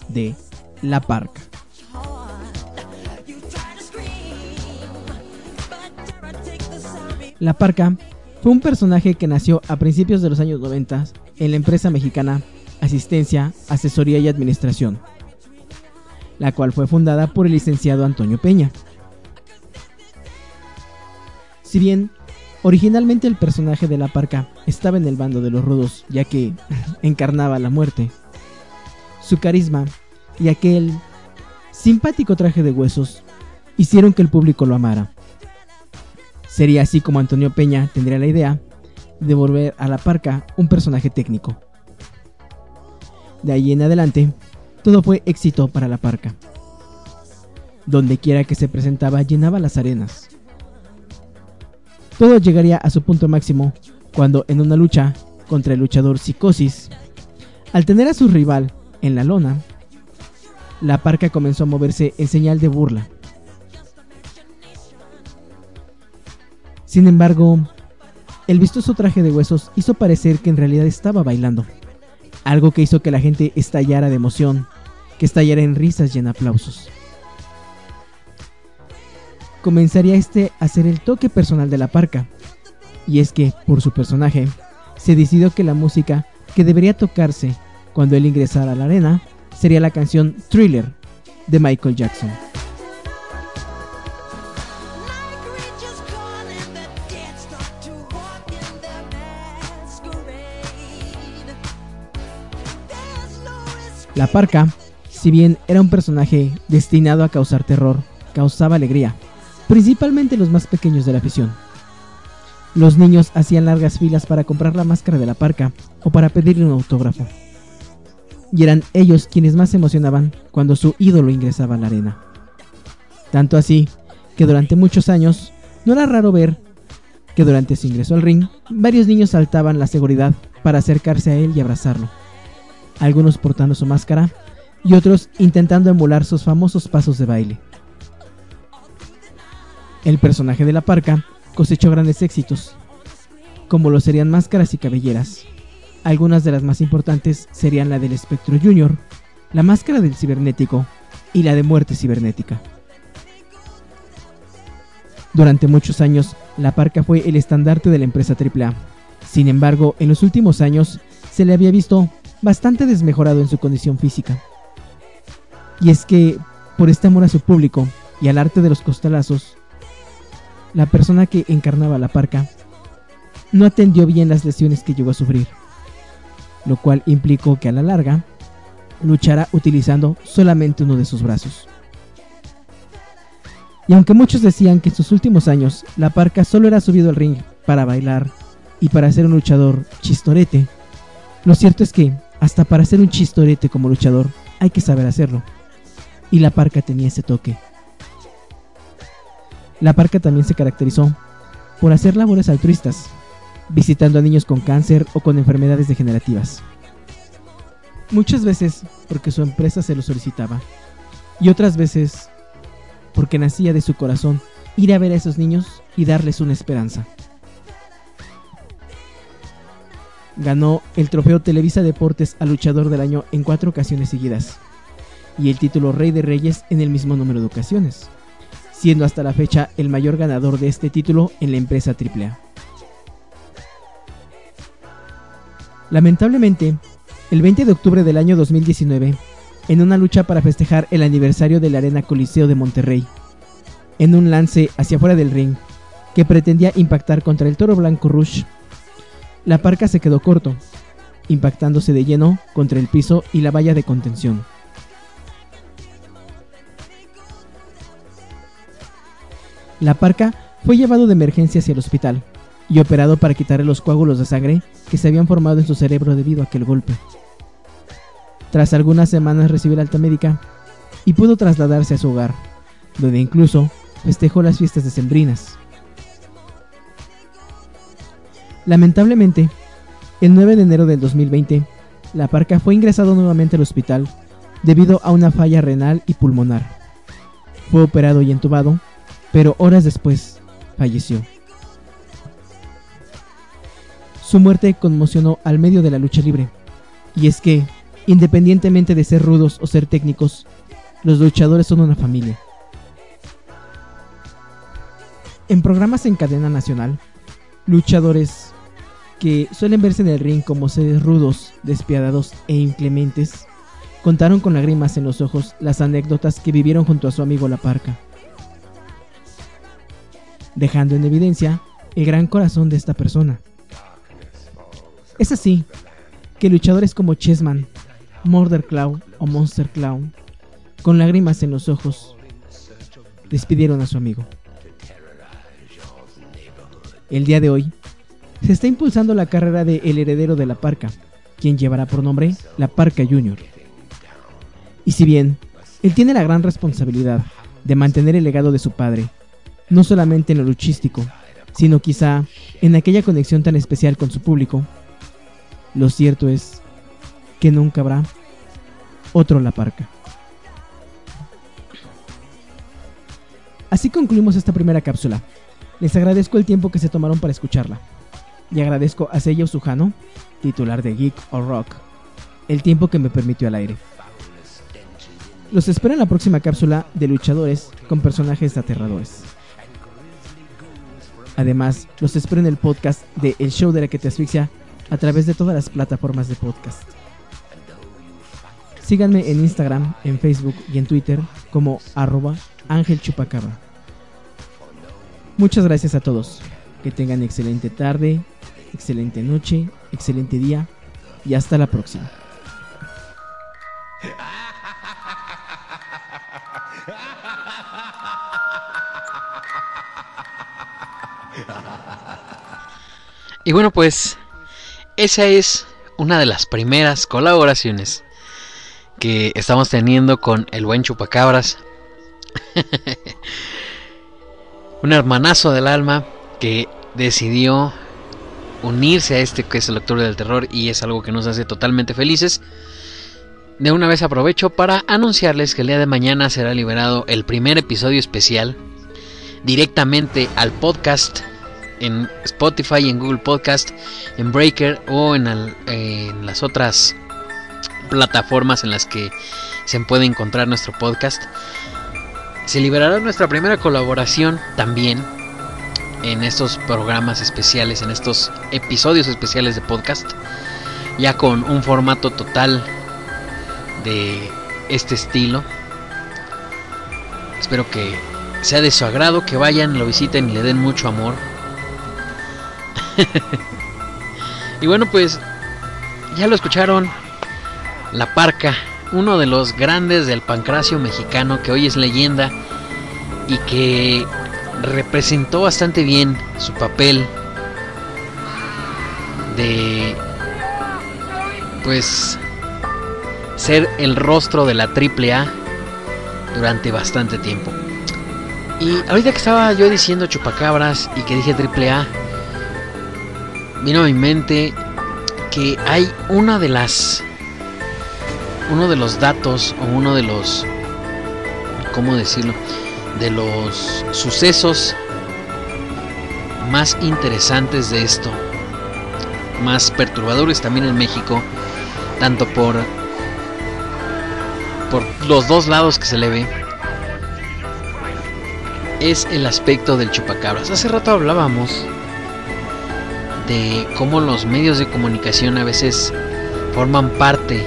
de La Parca. La Parca fue un personaje que nació a principios de los años 90 en la empresa mexicana Asistencia, Asesoría y Administración, la cual fue fundada por el licenciado Antonio Peña. Si bien originalmente el personaje de la parca estaba en el bando de los rudos, ya que encarnaba la muerte, su carisma y aquel simpático traje de huesos hicieron que el público lo amara. Sería así como Antonio Peña tendría la idea de volver a la parca un personaje técnico. De ahí en adelante, todo fue éxito para la parca. Donde quiera que se presentaba llenaba las arenas. Todo llegaría a su punto máximo cuando en una lucha contra el luchador Psicosis, al tener a su rival en la lona, la parca comenzó a moverse en señal de burla. Sin embargo, el vistoso traje de huesos hizo parecer que en realidad estaba bailando, algo que hizo que la gente estallara de emoción, que estallara en risas y en aplausos. Comenzaría este a ser el toque personal de la parca, y es que, por su personaje, se decidió que la música que debería tocarse cuando él ingresara a la arena sería la canción Thriller de Michael Jackson. La parca, si bien era un personaje destinado a causar terror, causaba alegría, principalmente los más pequeños de la afición. Los niños hacían largas filas para comprar la máscara de la parca o para pedirle un autógrafo. y eran ellos quienes más se emocionaban cuando su ídolo ingresaba a la arena. Tanto así que durante muchos años no era raro ver que durante su ingreso al ring, varios niños saltaban la seguridad para acercarse a él y abrazarlo, algunos portando su máscara y otros intentando emular sus famosos pasos de baile. El personaje de la parca cosechó grandes éxitos, como lo serían máscaras y cabelleras. Algunas de las más importantes serían la del Espectro Junior, la máscara del cibernético y la de muerte cibernética. Durante muchos años, la parca fue el estandarte de la empresa AAA. Sin embargo, en los últimos años se le había visto bastante desmejorado en su condición física. Y es que, por este amor a su público y al arte de los costalazos, la persona que encarnaba la parca no atendió bien las lesiones que llegó a sufrir, lo cual implicó que a la larga luchara utilizando solamente uno de sus brazos. Y aunque muchos decían que en sus últimos años la parca solo era subido al ring para bailar y para ser un luchador chistorete, lo cierto es que hasta para ser un chistorete como luchador hay que saber hacerlo. Y la parca tenía ese toque. La parca también se caracterizó por hacer labores altruistas, visitando a niños con cáncer o con enfermedades degenerativas. Muchas veces porque su empresa se lo solicitaba y otras veces porque nacía de su corazón ir a ver a esos niños y darles una esperanza. Ganó el trofeo Televisa Deportes al luchador del año en cuatro ocasiones seguidas y el título Rey de Reyes en el mismo número de ocasiones, siendo hasta la fecha el mayor ganador de este título en la empresa AAA. Lamentablemente, el 20 de octubre del año 2019, en una lucha para festejar el aniversario de la Arena Coliseo de Monterrey, en un lance hacia afuera del ring que pretendía impactar contra el toro blanco Rush, la parca se quedó corto, impactándose de lleno contra el piso y la valla de contención. La parca fue llevado de emergencia hacia el hospital y operado para quitarle los coágulos de sangre que se habían formado en su cerebro debido a aquel golpe. Tras algunas semanas recibió la alta médica y pudo trasladarse a su hogar, donde incluso festejó las fiestas decembrinas. Lamentablemente, el 9 de enero del 2020, la parca fue ingresado nuevamente al hospital debido a una falla renal y pulmonar. Fue operado y entubado, pero horas después falleció. Su muerte conmocionó al medio de la lucha libre, y es que, independientemente de ser rudos o ser técnicos, los luchadores son una familia. En programas en cadena nacional, luchadores que suelen verse en el ring como seres rudos, despiadados e inclementes, contaron con lágrimas en los ojos las anécdotas que vivieron junto a su amigo La Parca, dejando en evidencia el gran corazón de esta persona. Es así que luchadores como Chessman, Murder Clown o Monster Clown, con lágrimas en los ojos, despidieron a su amigo. El día de hoy se está impulsando la carrera de El heredero de la Parca, quien llevará por nombre La Parca Junior. Y si bien él tiene la gran responsabilidad de mantener el legado de su padre, no solamente en lo luchístico, sino quizá en aquella conexión tan especial con su público, lo cierto es que nunca habrá otro La Parca. Así concluimos esta primera cápsula. Les agradezco el tiempo que se tomaron para escucharla. Y agradezco a Seiya Sujano, titular de Geek o Rock, el tiempo que me permitió al aire. Los espero en la próxima cápsula de luchadores con personajes aterradores. Además, los espero en el podcast de El Show de la que te asfixia a través de todas las plataformas de podcast. Síganme en Instagram, en Facebook y en Twitter como arroba Ángel Chupacabra. Muchas gracias a todos. Que tengan excelente tarde, excelente noche, excelente día y hasta la próxima. Y bueno, pues esa es una de las primeras colaboraciones que estamos teniendo con el buen chupacabras. Un hermanazo del alma que decidió unirse a este que es el Octubre del Terror y es algo que nos hace totalmente felices. De una vez aprovecho para anunciarles que el día de mañana será liberado el primer episodio especial directamente al podcast en Spotify, en Google Podcast, en Breaker o en, en las otras plataformas en las que se puede encontrar nuestro podcast. Se liberará nuestra primera colaboración también en estos programas especiales, en estos episodios especiales de podcast, ya con un formato total de este estilo. Espero que sea de su agrado, que vayan, lo visiten y le den mucho amor. y bueno, pues ya lo escucharon. La Parca, uno de los grandes del pancracio mexicano que hoy es leyenda y que representó bastante bien su papel de pues ser el rostro de la AAA durante bastante tiempo. Y ahorita que estaba yo diciendo chupacabras y que dije AAA, vino a mi mente que hay una de las uno de los datos o uno de los cómo decirlo de los sucesos más interesantes de esto más perturbadores también en México tanto por por los dos lados que se le ve, es el aspecto del chupacabras. Hace rato hablábamos de cómo los medios de comunicación a veces forman parte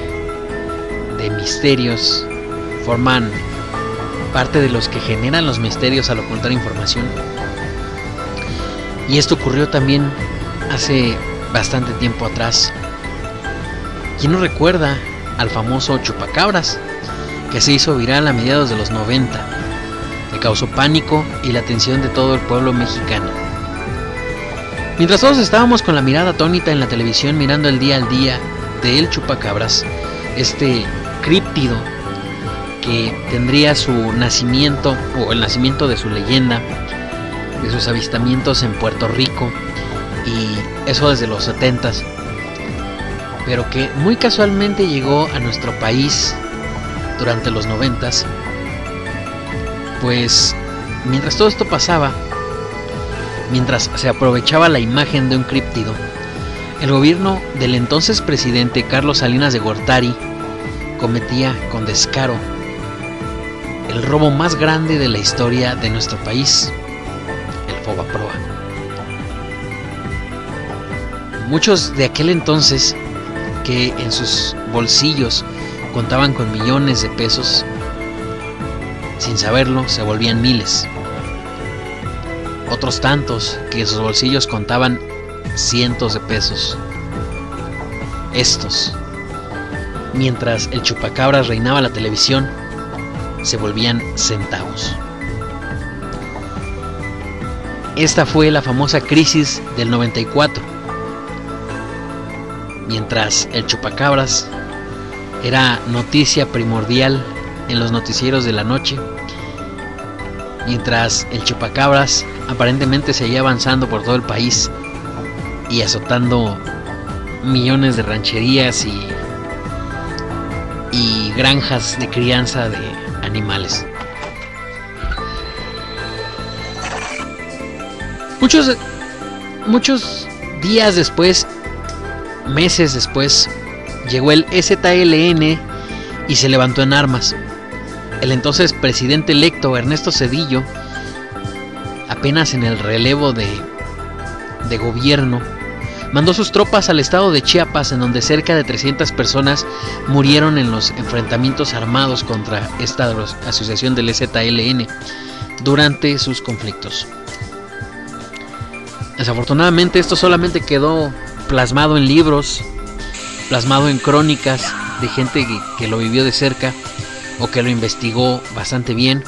de misterios, forman parte de los que generan los misterios al ocultar información. Y esto ocurrió también hace bastante tiempo atrás. ¿Quién no recuerda al famoso chupacabras? que se hizo viral a mediados de los 90, que causó pánico y la atención de todo el pueblo mexicano. Mientras todos estábamos con la mirada atónita en la televisión mirando el día al día de El Chupacabras, este críptido que tendría su nacimiento o el nacimiento de su leyenda, de sus avistamientos en Puerto Rico y eso desde los 70 pero que muy casualmente llegó a nuestro país durante los noventas, pues mientras todo esto pasaba, mientras se aprovechaba la imagen de un críptido, el gobierno del entonces presidente Carlos Salinas de Gortari cometía con descaro el robo más grande de la historia de nuestro país, el Fobaproa. Muchos de aquel entonces que en sus bolsillos contaban con millones de pesos, sin saberlo se volvían miles. Otros tantos que en sus bolsillos contaban cientos de pesos. Estos, mientras el chupacabras reinaba la televisión, se volvían centavos. Esta fue la famosa crisis del 94. Mientras el chupacabras era noticia primordial en los noticieros de la noche, mientras el chupacabras aparentemente seguía avanzando por todo el país y azotando millones de rancherías y, y granjas de crianza de Muchos, muchos días después, meses después, llegó el EZLN y se levantó en armas. El entonces presidente electo Ernesto Cedillo, apenas en el relevo de, de gobierno, mandó sus tropas al estado de Chiapas, en donde cerca de 300 personas murieron en los enfrentamientos armados contra esta asociación del EZLN durante sus conflictos. Desafortunadamente esto solamente quedó plasmado en libros plasmado en crónicas de gente que, lo vivió de cerca o que lo investigó bastante bien,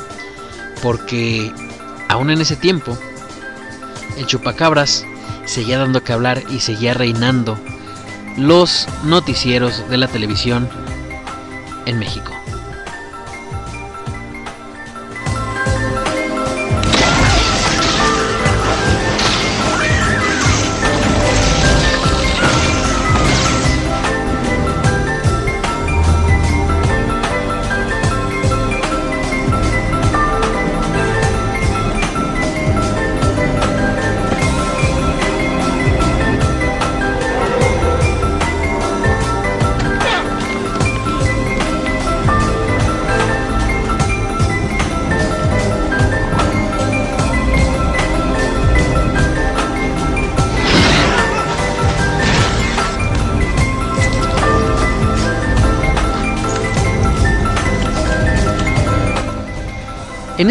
porque aún en ese tiempo el chupacabras seguía dando que hablar y seguía reinando los noticieros de la televisión en México.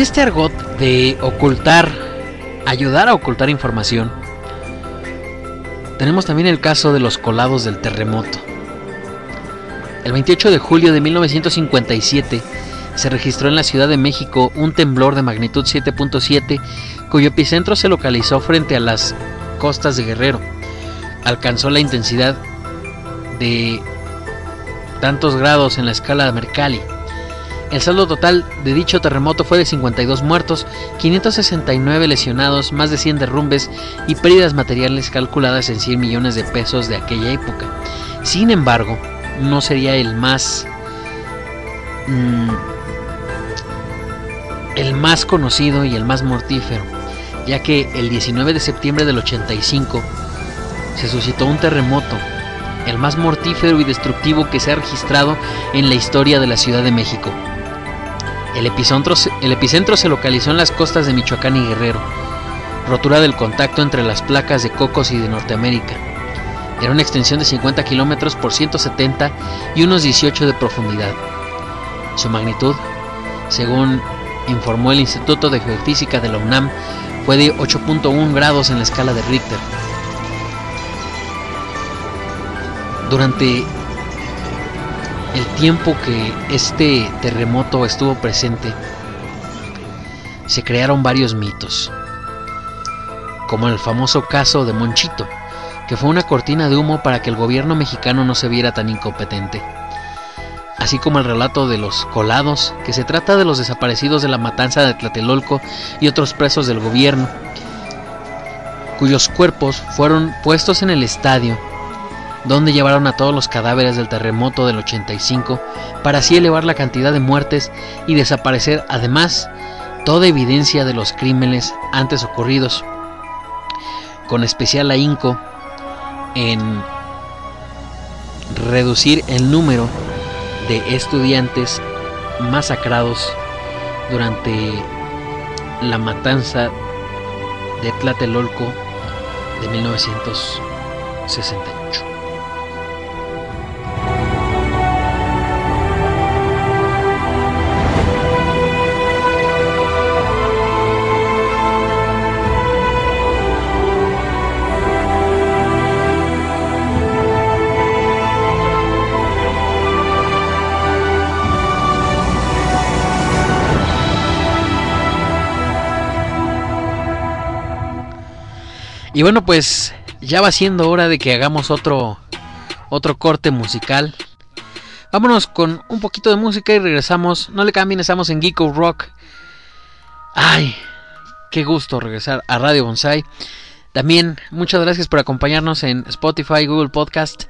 Este argot de ocultar, ayudar a ocultar información, tenemos también el caso de los colados del terremoto. El 28 de julio de 1957 se registró en la Ciudad de México un temblor de magnitud 7.7 cuyo epicentro se localizó frente a las costas de Guerrero. Alcanzó la intensidad de tantos grados en la escala de Mercalli. El saldo total de dicho terremoto fue de 52 muertos, 569 lesionados, más de 100 derrumbes y pérdidas materiales calculadas en 100 millones de pesos de aquella época. Sin embargo, no sería el más mm, el más conocido y el más mortífero, ya que el 19 de septiembre del 85 se suscitó un terremoto, el más mortífero y destructivo que se ha registrado en la historia de la Ciudad de México. El epicentro, se localizó en las costas de Michoacán y Guerrero, rotura del contacto entre las placas de Cocos y de Norteamérica. Era una extensión de 50 kilómetros por 170 y unos 18 de profundidad. Su magnitud, según informó el Instituto de Geofísica de la UNAM, fue de 8.1 grados en la escala de Richter. Durante el tiempo que este terremoto estuvo presente, se crearon varios mitos, como el famoso caso de Monchito, que fue una cortina de humo para que el gobierno mexicano no se viera tan incompetente, así como el relato de los colados, que se trata de los desaparecidos de la matanza de Tlatelolco y otros presos del gobierno, cuyos cuerpos fueron puestos en el estadio donde llevaron a todos los cadáveres del terremoto del 85 para así elevar la cantidad de muertes y desaparecer además toda evidencia de los crímenes antes ocurridos, con especial ahínco en reducir el número de estudiantes masacrados durante la matanza de Tlatelolco de 1968. Y bueno, pues ya va siendo hora de que hagamos otro otro corte musical. Vámonos con un poquito de música y regresamos. No le cambien, estamos en Geeko Rock. Ay, qué gusto regresar a Radio Bonsai. También muchas gracias por acompañarnos en Spotify, Google Podcast.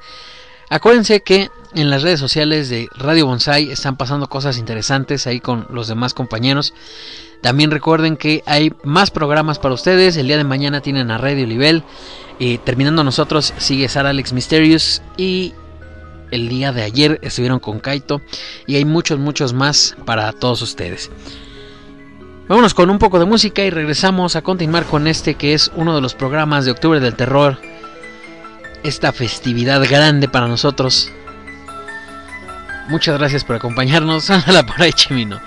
Acuérdense que en las redes sociales de Radio Bonsai están pasando cosas interesantes ahí con los demás compañeros. También recuerden que hay más programas para ustedes. El día de mañana tienen a Radio. Eh, terminando nosotros sigue Sara Alex Mysterious. Y el día de ayer estuvieron con Kaito. Y hay muchos, muchos más para todos ustedes. Vámonos con un poco de música y regresamos a continuar con este que es uno de los programas de Octubre del Terror. Esta festividad grande para nosotros. Muchas gracias por acompañarnos. A la por ahí, Chimino.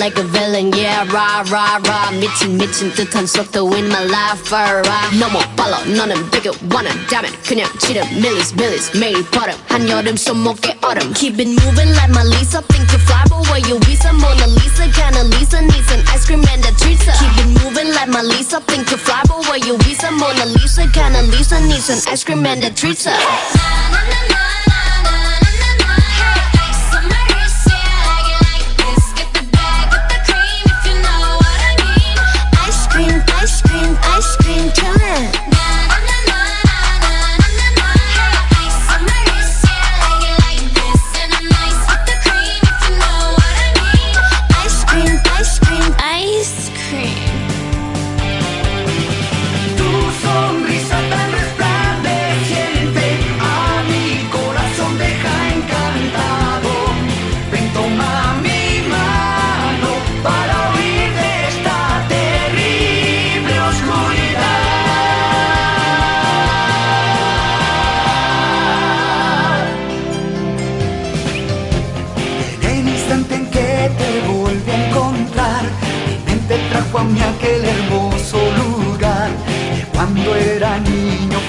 like a villain, yeah, rah, rah, rah. 미친, 미친 듯한 속도 in my life, alright. 너무 빨라, 너는 되게 원한다면 그냥 지름, millies, millies, 매일 버릇. 한여름 손목에 얼음. Keep it moving like my Lisa. Think you fly, but where you visa? Mona Lisa, kinda Lisa needs an ice cream and a treat. Keep it moving like my Lisa. Think you fly, but where you visa? Mona Lisa, kinda Lisa needs an ice cream and a treat.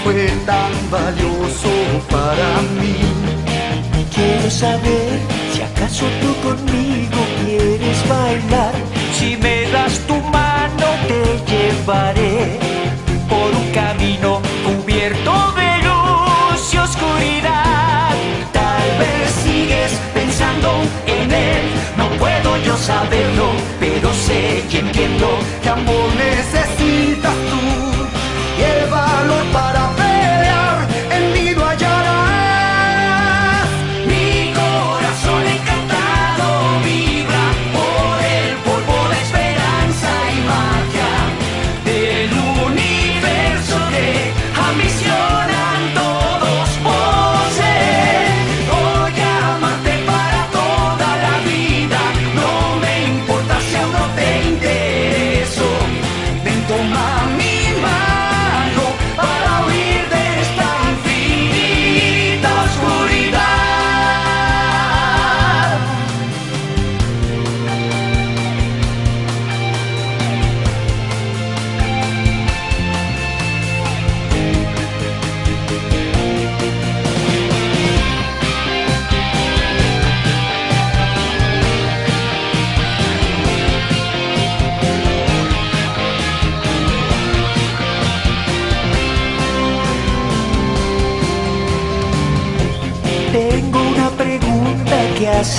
fue tan valioso para mí. Quiero saber si acaso tú conmigo quieres bailar. Si me das tu mano te llevaré por un camino cubierto de luz y oscuridad. Tal vez sigues pensando en él, no puedo yo saberlo, pero sé y entiendo que amor necesitas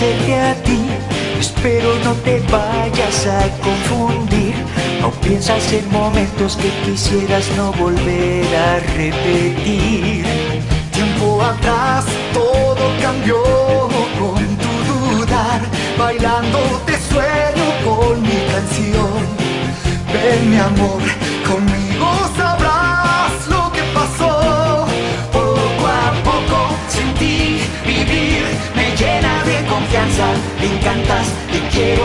a ti. Espero no te vayas a confundir. No piensas en momentos que quisieras no volver a repetir. Tiempo atrás todo cambió con tu dudar. Bailando te sueño con mi canción. Ven mi amor, conmigo encantas, te quiero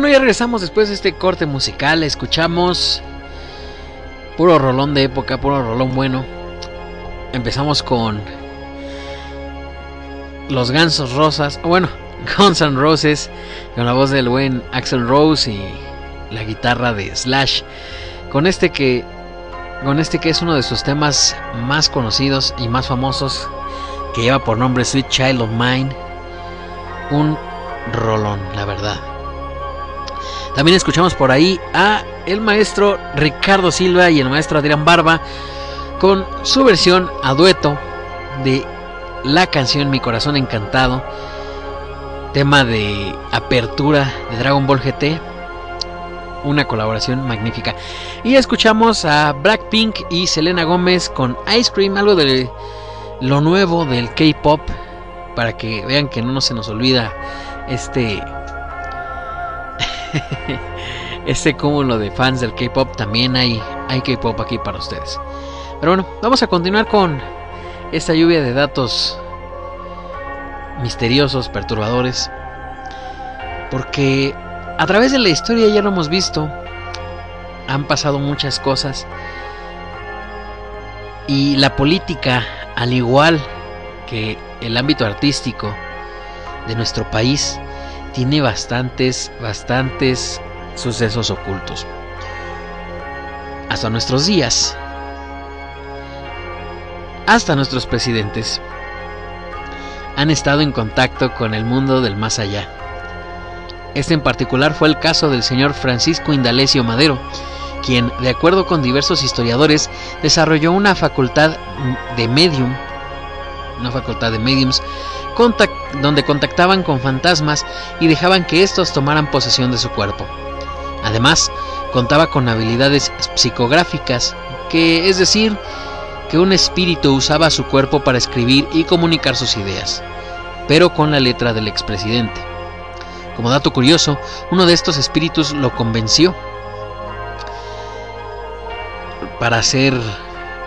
bueno, ya regresamos después de este corte musical. Escuchamos puro rolón de época, puro rolón bueno. Empezamos con los Gansos Rosas, bueno, Guns N' Roses, con la voz del buen Axel Rose y la guitarra de Slash. Con este que, con este que es uno de sus temas más conocidos y más famosos, que lleva por nombre Sweet Child of Mine. Un rolón, la verdad. También escuchamos por ahí a el maestro Ricardo Silva y el maestro Adrián Barba con su versión a dueto de la canción Mi Corazón Encantado, tema de apertura de Dragon Ball GT, una colaboración magnífica. Y escuchamos a Blackpink y Selena Gómez con Ice Cream, algo de lo nuevo del K-Pop, para que vean que no se nos olvida este este cúmulo de fans del K-pop también hay, hay K-pop aquí para ustedes. Pero bueno, vamos a continuar con esta lluvia de datos misteriosos, perturbadores. Porque a través de la historia ya lo hemos visto. Han pasado muchas cosas. Y la política, al igual que el ámbito artístico de nuestro país, tiene bastantes, bastantes sucesos ocultos. Hasta nuestros días, hasta nuestros presidentes, han estado en contacto con el mundo del más allá. Este en particular fue el caso del señor Francisco Indalecio Madero, quien, de acuerdo con diversos historiadores, desarrolló una facultad de medium, una facultad de mediums, donde contactaban con fantasmas y dejaban que estos tomaran posesión de su cuerpo. Además, contaba con habilidades psicográficas, que es decir, que un espíritu usaba su cuerpo para escribir y comunicar sus ideas, pero con la letra del expresidente. Como dato curioso, uno de estos espíritus lo convenció para hacer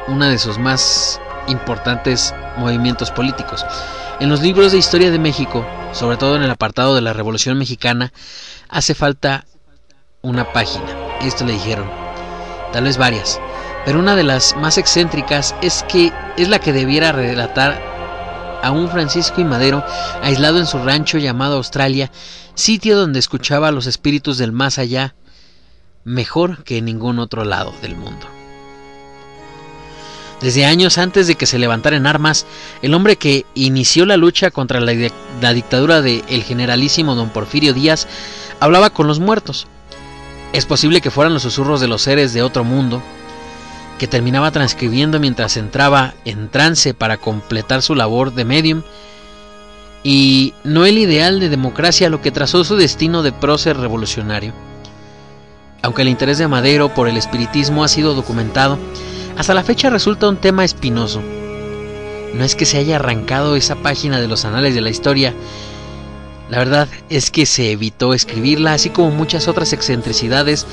uno de sus más importantes movimientos políticos. En los libros de historia de México, sobre todo en el apartado de la Revolución Mexicana, hace falta una página. Esto le dijeron. Tal vez varias. Pero una de las más excéntricas es que es la que debiera relatar a un Francisco y Madero aislado en su rancho llamado Australia, sitio donde escuchaba a los espíritus del más allá mejor que en ningún otro lado del mundo. Desde años antes de que se levantara en armas, el hombre que inició la lucha contra la, dictadura del el generalísimo don Porfirio Díaz hablaba con los muertos. Es posible que fueran los susurros de los seres de otro mundo, que terminaba transcribiendo mientras entraba en trance para completar su labor de medium, y no el ideal de democracia lo que trazó su destino de prócer revolucionario. Aunque el interés de Madero por el espiritismo ha sido documentado, hasta la fecha resulta un tema espinoso. No es que se haya arrancado esa página de los anales de la historia, la verdad es que se evitó escribirla, así como muchas otras excentricidades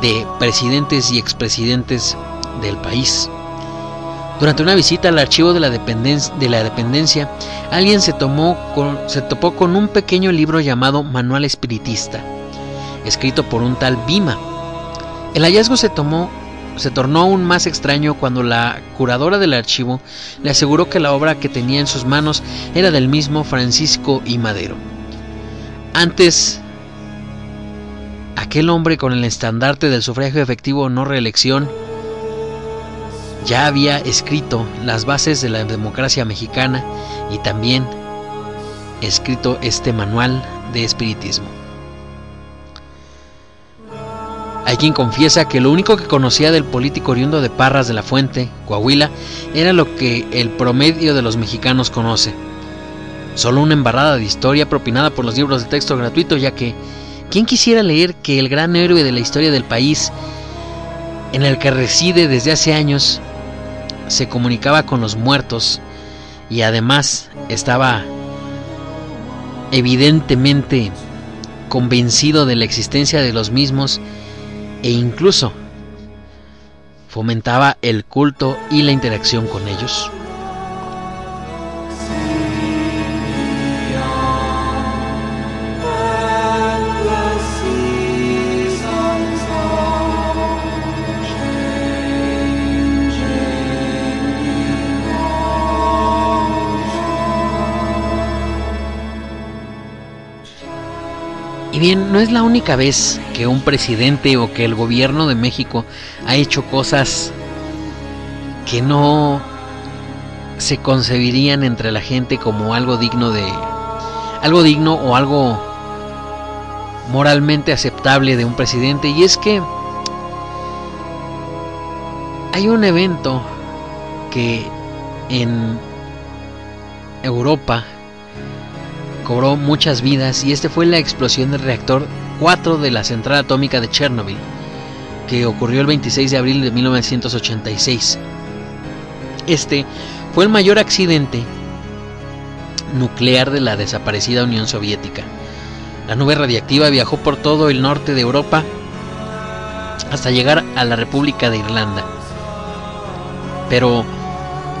de presidentes y expresidentes del país. Durante una visita al archivo de la, dependencia, alguien se, se topó con un pequeño libro llamado Manual Espiritista, escrito por un tal Bima. El hallazgo se, tomó, se tornó aún más extraño cuando la curadora del archivo le aseguró que la obra que tenía en sus manos era del mismo Francisco I. Madero. Antes, aquel hombre con el estandarte del sufragio efectivo no reelección ya había escrito las bases de la democracia mexicana y también escrito este manual de espiritismo. Hay quien confiesa que lo único que conocía del político oriundo de Parras de la Fuente, Coahuila, era lo que el promedio de los mexicanos conoce. Solo una embarrada de historia propinada por los libros de texto gratuito, ya que ¿quién quisiera leer que el gran héroe de la historia del país, en el que reside desde hace años, se comunicaba con los muertos y además estaba evidentemente convencido de la existencia de los mismos e incluso fomentaba el culto y la interacción con ellos. Y bien, no es la única vez que un presidente o que el gobierno de México ha hecho cosas que no se concebirían entre la gente como algo digno de algo digno o algo moralmente aceptable de un presidente. Y es que hay un evento que en Europa cobró muchas vidas y este fue la explosión del reactor 4 de la central atómica de Chernobyl, que ocurrió el 26 de abril de 1986. Este fue el mayor accidente nuclear de la desaparecida Unión Soviética. La nube radiactiva viajó por todo el norte de Europa hasta llegar a la República de Irlanda. Pero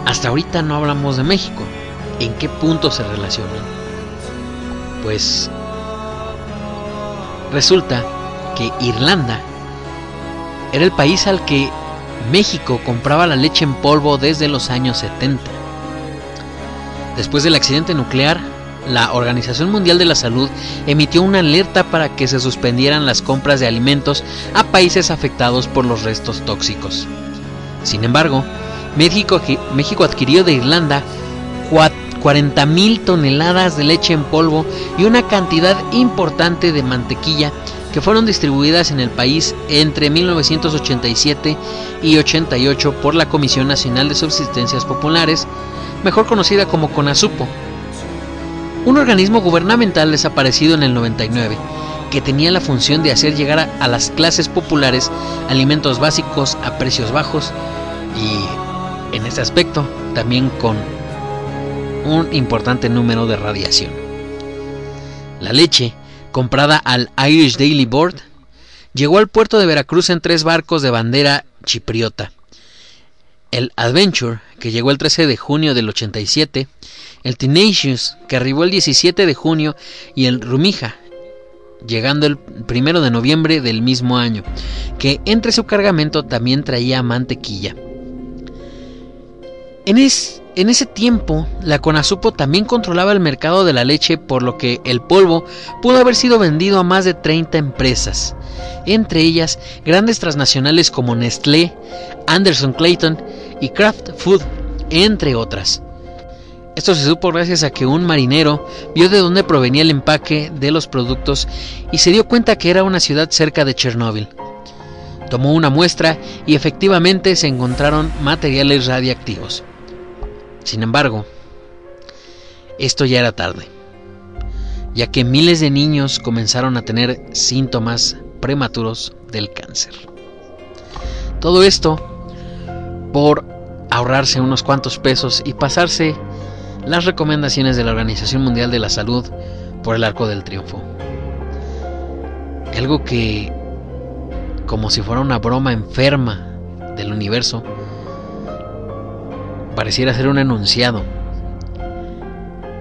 hasta ahorita no hablamos de México. ¿En qué punto se relacionan? Pues resulta que Irlanda era el país al que México compraba la leche en polvo desde los años 70. Después del accidente nuclear, la Organización Mundial de la Salud emitió una alerta para que se suspendieran las compras de alimentos a países afectados por los restos tóxicos. Sin embargo, México, México adquirió de Irlanda 40.000 toneladas de leche en polvo y una cantidad importante de mantequilla que fueron distribuidas en el país entre 1987 y 88 por la Comisión Nacional de Subsistencias Populares, mejor conocida como CONASUPO, un organismo gubernamental desaparecido en el 99 que tenía la función de hacer llegar a, las clases populares alimentos básicos a precios bajos y en este aspecto también con un importante número de radiación. La leche, comprada al Irish Daily Board, llegó al puerto de Veracruz en tres barcos de bandera chipriota. El Adventure, que llegó el 13 de junio del 87, el Tenacious, que arribó el 17 de junio, y el Rumija, llegando el 1 de noviembre del mismo año, que entre su cargamento también traía mantequilla. En, es, en ese tiempo, la Conasupo también controlaba el mercado de la leche, por lo que el polvo pudo haber sido vendido a más de 30 empresas, entre ellas grandes transnacionales como Nestlé, Anderson Clayton y Kraft Food, entre otras. Esto se supo gracias a que un marinero vio de dónde provenía el empaque de los productos y se dio cuenta que era una ciudad cerca de Chernóbil. Tomó una muestra y efectivamente se encontraron materiales radiactivos. Sin embargo, esto ya era tarde, ya que miles de niños comenzaron a tener síntomas prematuros del cáncer. Todo esto por ahorrarse unos cuantos pesos y pasarse las recomendaciones de la Organización Mundial de la Salud por el arco del triunfo. Algo que, como si fuera una broma enferma del universo, pareciera ser un enunciado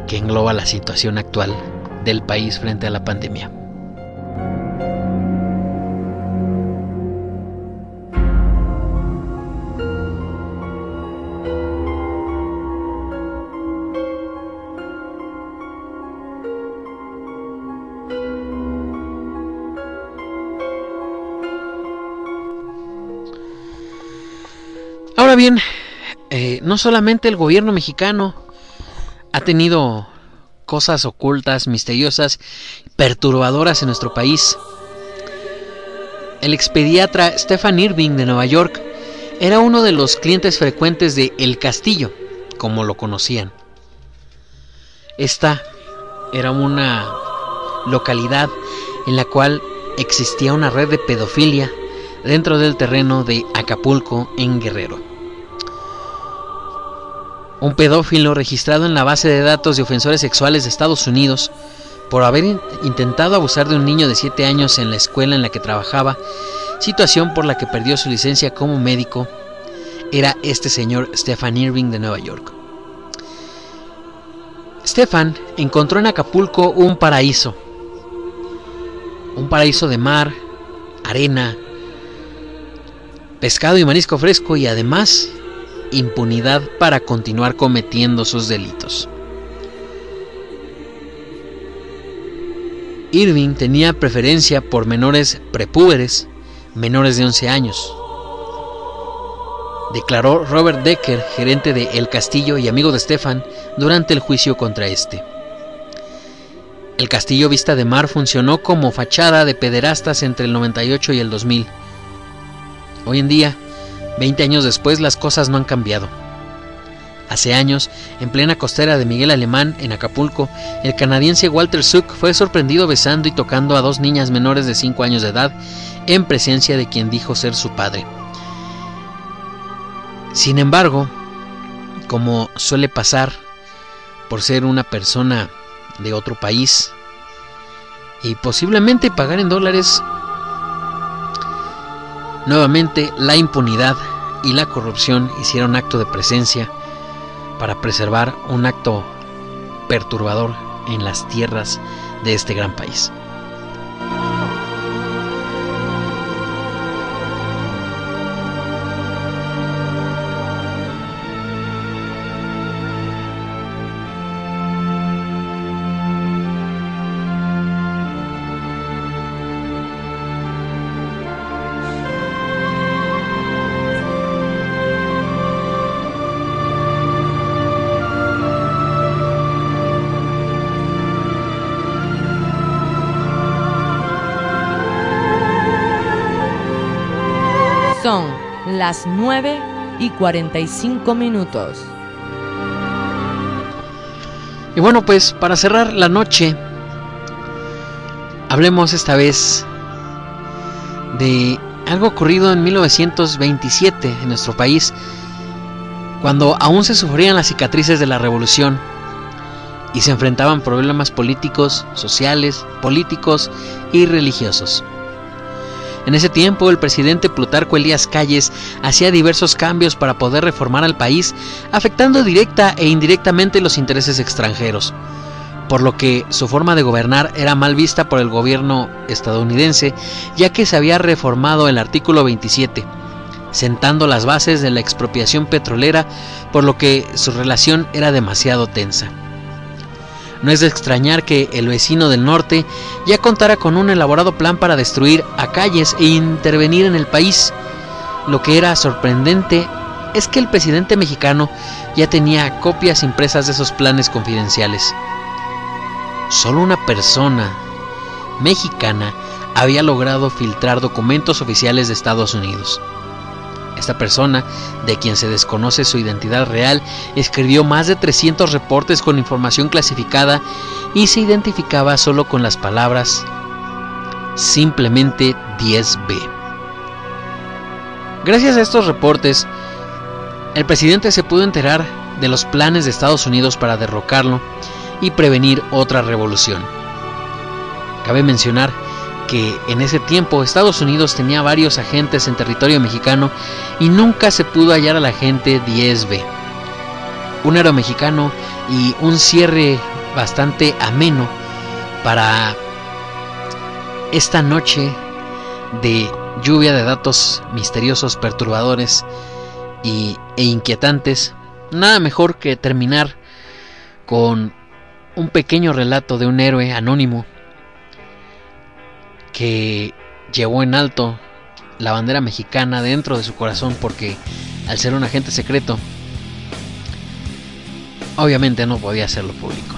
que engloba la situación actual del país frente a la pandemia. Ahora bien, no solamente el gobierno mexicano ha tenido cosas ocultas, misteriosas, perturbadoras en nuestro país. El expediatra Stefan Irving de Nueva York era uno de los clientes frecuentes de El Castillo, como lo conocían. Esta era una localidad en la cual existía una red de pedofilia dentro del terreno de Acapulco en Guerrero. Un pedófilo registrado en la base de datos de ofensores sexuales de Estados Unidos por haber intentado abusar de un niño de 7 años en la escuela en la que trabajaba, situación por la que perdió su licencia como médico, era este señor Stefan Irving de Nueva York. Stefan encontró en Acapulco un paraíso, un paraíso de mar, arena, pescado y marisco fresco y además impunidad para continuar cometiendo sus delitos. Irving tenía preferencia por menores prepúberes, menores de 11 años. Declaró Robert Decker, gerente de El Castillo y amigo de Stefan, durante el juicio contra este. El Castillo Vista de Mar funcionó como fachada de pederastas entre el 98 y el 2000. Hoy en día, 20 años después, las cosas no han cambiado. Hace años, en plena costera de Miguel Alemán, en Acapulco, el canadiense Walter Zook fue sorprendido besando y tocando a dos niñas menores de 5 años de edad en presencia de quien dijo ser su padre. Sin embargo, como suele pasar por ser una persona de otro país y posiblemente pagar en dólares, nuevamente la impunidad y la corrupción hicieron acto de presencia para preservar un acto perturbador en las tierras de este gran país. Las 9 y 45 minutos. Y bueno, pues para cerrar la noche, hablemos esta vez de algo ocurrido en 1927 en nuestro país, cuando aún se sufrían las cicatrices de la revolución y se enfrentaban problemas políticos, sociales, políticos y religiosos. En ese tiempo, el presidente Plutarco Elías Calles hacía diversos cambios para poder reformar al país, afectando directa e indirectamente los intereses extranjeros, por lo que su forma de gobernar era mal vista por el gobierno estadounidense, ya que se había reformado el artículo 27, sentando las bases de la expropiación petrolera, por lo que su relación era demasiado tensa. No es de extrañar que el vecino del norte ya contara con un elaborado plan para destruir a calles e intervenir en el país. Lo que era sorprendente es que el presidente mexicano ya tenía copias impresas de esos planes confidenciales. Solo una persona mexicana había logrado filtrar documentos oficiales de Estados Unidos. Esta persona, de quien se desconoce su identidad real, escribió más de 300 reportes con información clasificada y se identificaba solo con las palabras simplemente 10B. Gracias a estos reportes, el presidente se pudo enterar de los planes de Estados Unidos para derrocarlo y prevenir otra revolución. Cabe mencionar que en ese tiempo Estados Unidos tenía varios agentes en territorio mexicano y nunca se pudo hallar al agente 10B. un héroe mexicano y un cierre bastante ameno para esta noche de lluvia de datos misteriosos, perturbadores y, e inquietantes. Nada mejor que terminar con un pequeño relato de un héroe anónimo que llevó en alto la bandera mexicana dentro de su corazón porque al ser un agente secreto, obviamente no podía hacerlo público.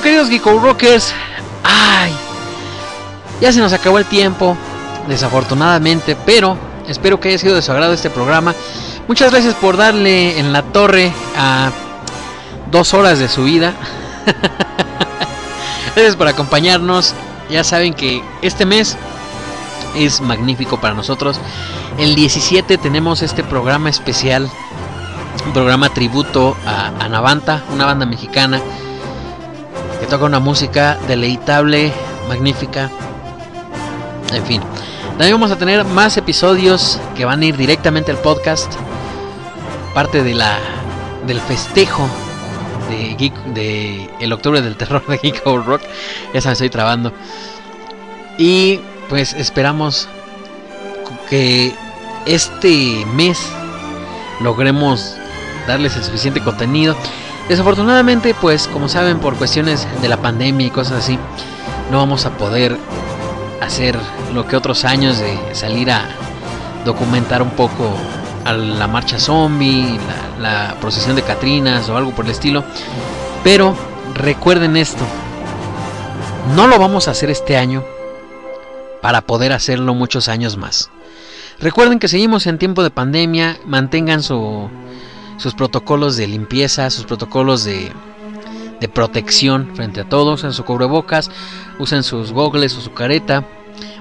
Queridos Geeko Rockers, ay, ya se nos acabó el tiempo, desafortunadamente, pero espero que haya sido de su agrado este programa. Muchas gracias por darle en la torre a dos horas de su vida. gracias por acompañarnos. Ya saben que este mes es magnífico para nosotros. El 17 tenemos este programa especial, un programa tributo a Navanta, una banda mexicana que toca una música deleitable, magnífica. En fin, también vamos a tener más episodios que van a ir directamente al podcast. Parte de la del festejo de, Geek, de el octubre del terror de Geek Out Rock. Se me estoy trabando. Y pues esperamos que este mes logremos darles el suficiente contenido. Desafortunadamente, pues como saben, por cuestiones de la pandemia y cosas así, no vamos a poder hacer lo que otros años de salir a documentar un poco a la marcha zombie, la, la procesión de Catrinas o algo por el estilo. Pero recuerden esto, no lo vamos a hacer este año para poder hacerlo muchos años más. Recuerden que seguimos en tiempo de pandemia, mantengan su, sus protocolos de limpieza, sus protocolos de, de protección frente a todos, usen su cubrebocas, usen sus gogles o su careta,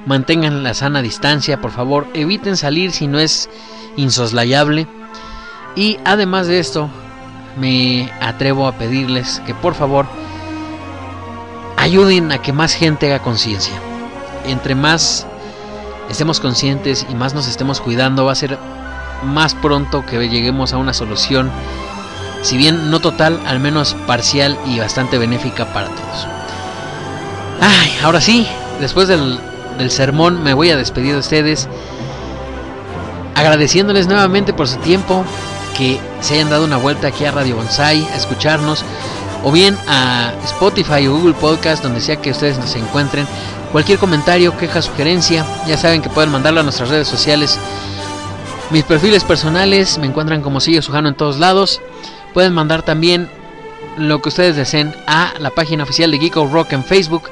mantengan la sana distancia, por favor, eviten salir si no es insoslayable. Y además de esto, me atrevo a pedirles que por favor ayuden a que más gente haga conciencia. Entre más estemos conscientes y más nos estemos cuidando, va a ser más pronto que lleguemos a una solución, si bien no total, al menos parcial y bastante benéfica para todos. Ay, ahora sí, después del, del sermón me voy a despedir de ustedes, agradeciéndoles nuevamente por su tiempo, que se hayan dado una vuelta aquí a Radio Bonsai, a escucharnos, o bien a Spotify o Google Podcast, donde sea que ustedes nos encuentren. Cualquier comentario, queja, sugerencia, ya saben que pueden mandarlo a nuestras redes sociales. Mis perfiles personales me encuentran como Sigue Sujano en todos lados. Pueden mandar también lo que ustedes deseen a la página oficial de Geeko Rock en Facebook.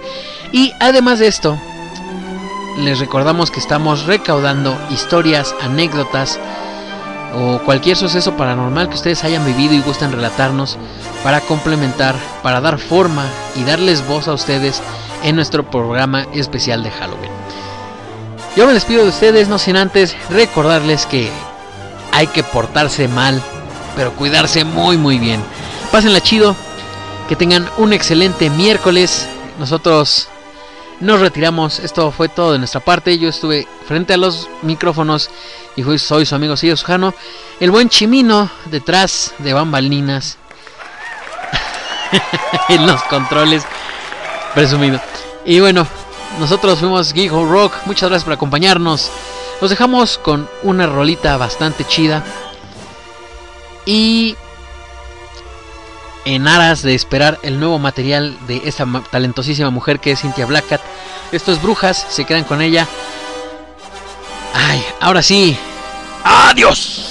Y además de esto, les recordamos que estamos recaudando historias, anécdotas o cualquier suceso paranormal que ustedes hayan vivido y gusten relatarnos para complementar, para dar forma y darles voz a ustedes en nuestro programa especial de Halloween. Yo me despido de ustedes, no sin antes recordarles que hay que portarse mal, pero cuidarse muy muy bien. Pásenla chido, que tengan un excelente miércoles. Nosotros nos retiramos, esto fue todo de nuestra parte. Yo estuve frente a los micrófonos y soy su amigo Silvio Sujano, el buen Chimino detrás de bambalinas en los controles, presumido. Y bueno, nosotros fuimos Geek Rock, muchas gracias por acompañarnos. Los dejamos con una rolita bastante chida. Y en aras de esperar el nuevo material de esta talentosísima mujer que es Cynthia Blackcat. Esto es Brujas, se quedan con ella. Ay, ahora sí. ¡Adiós!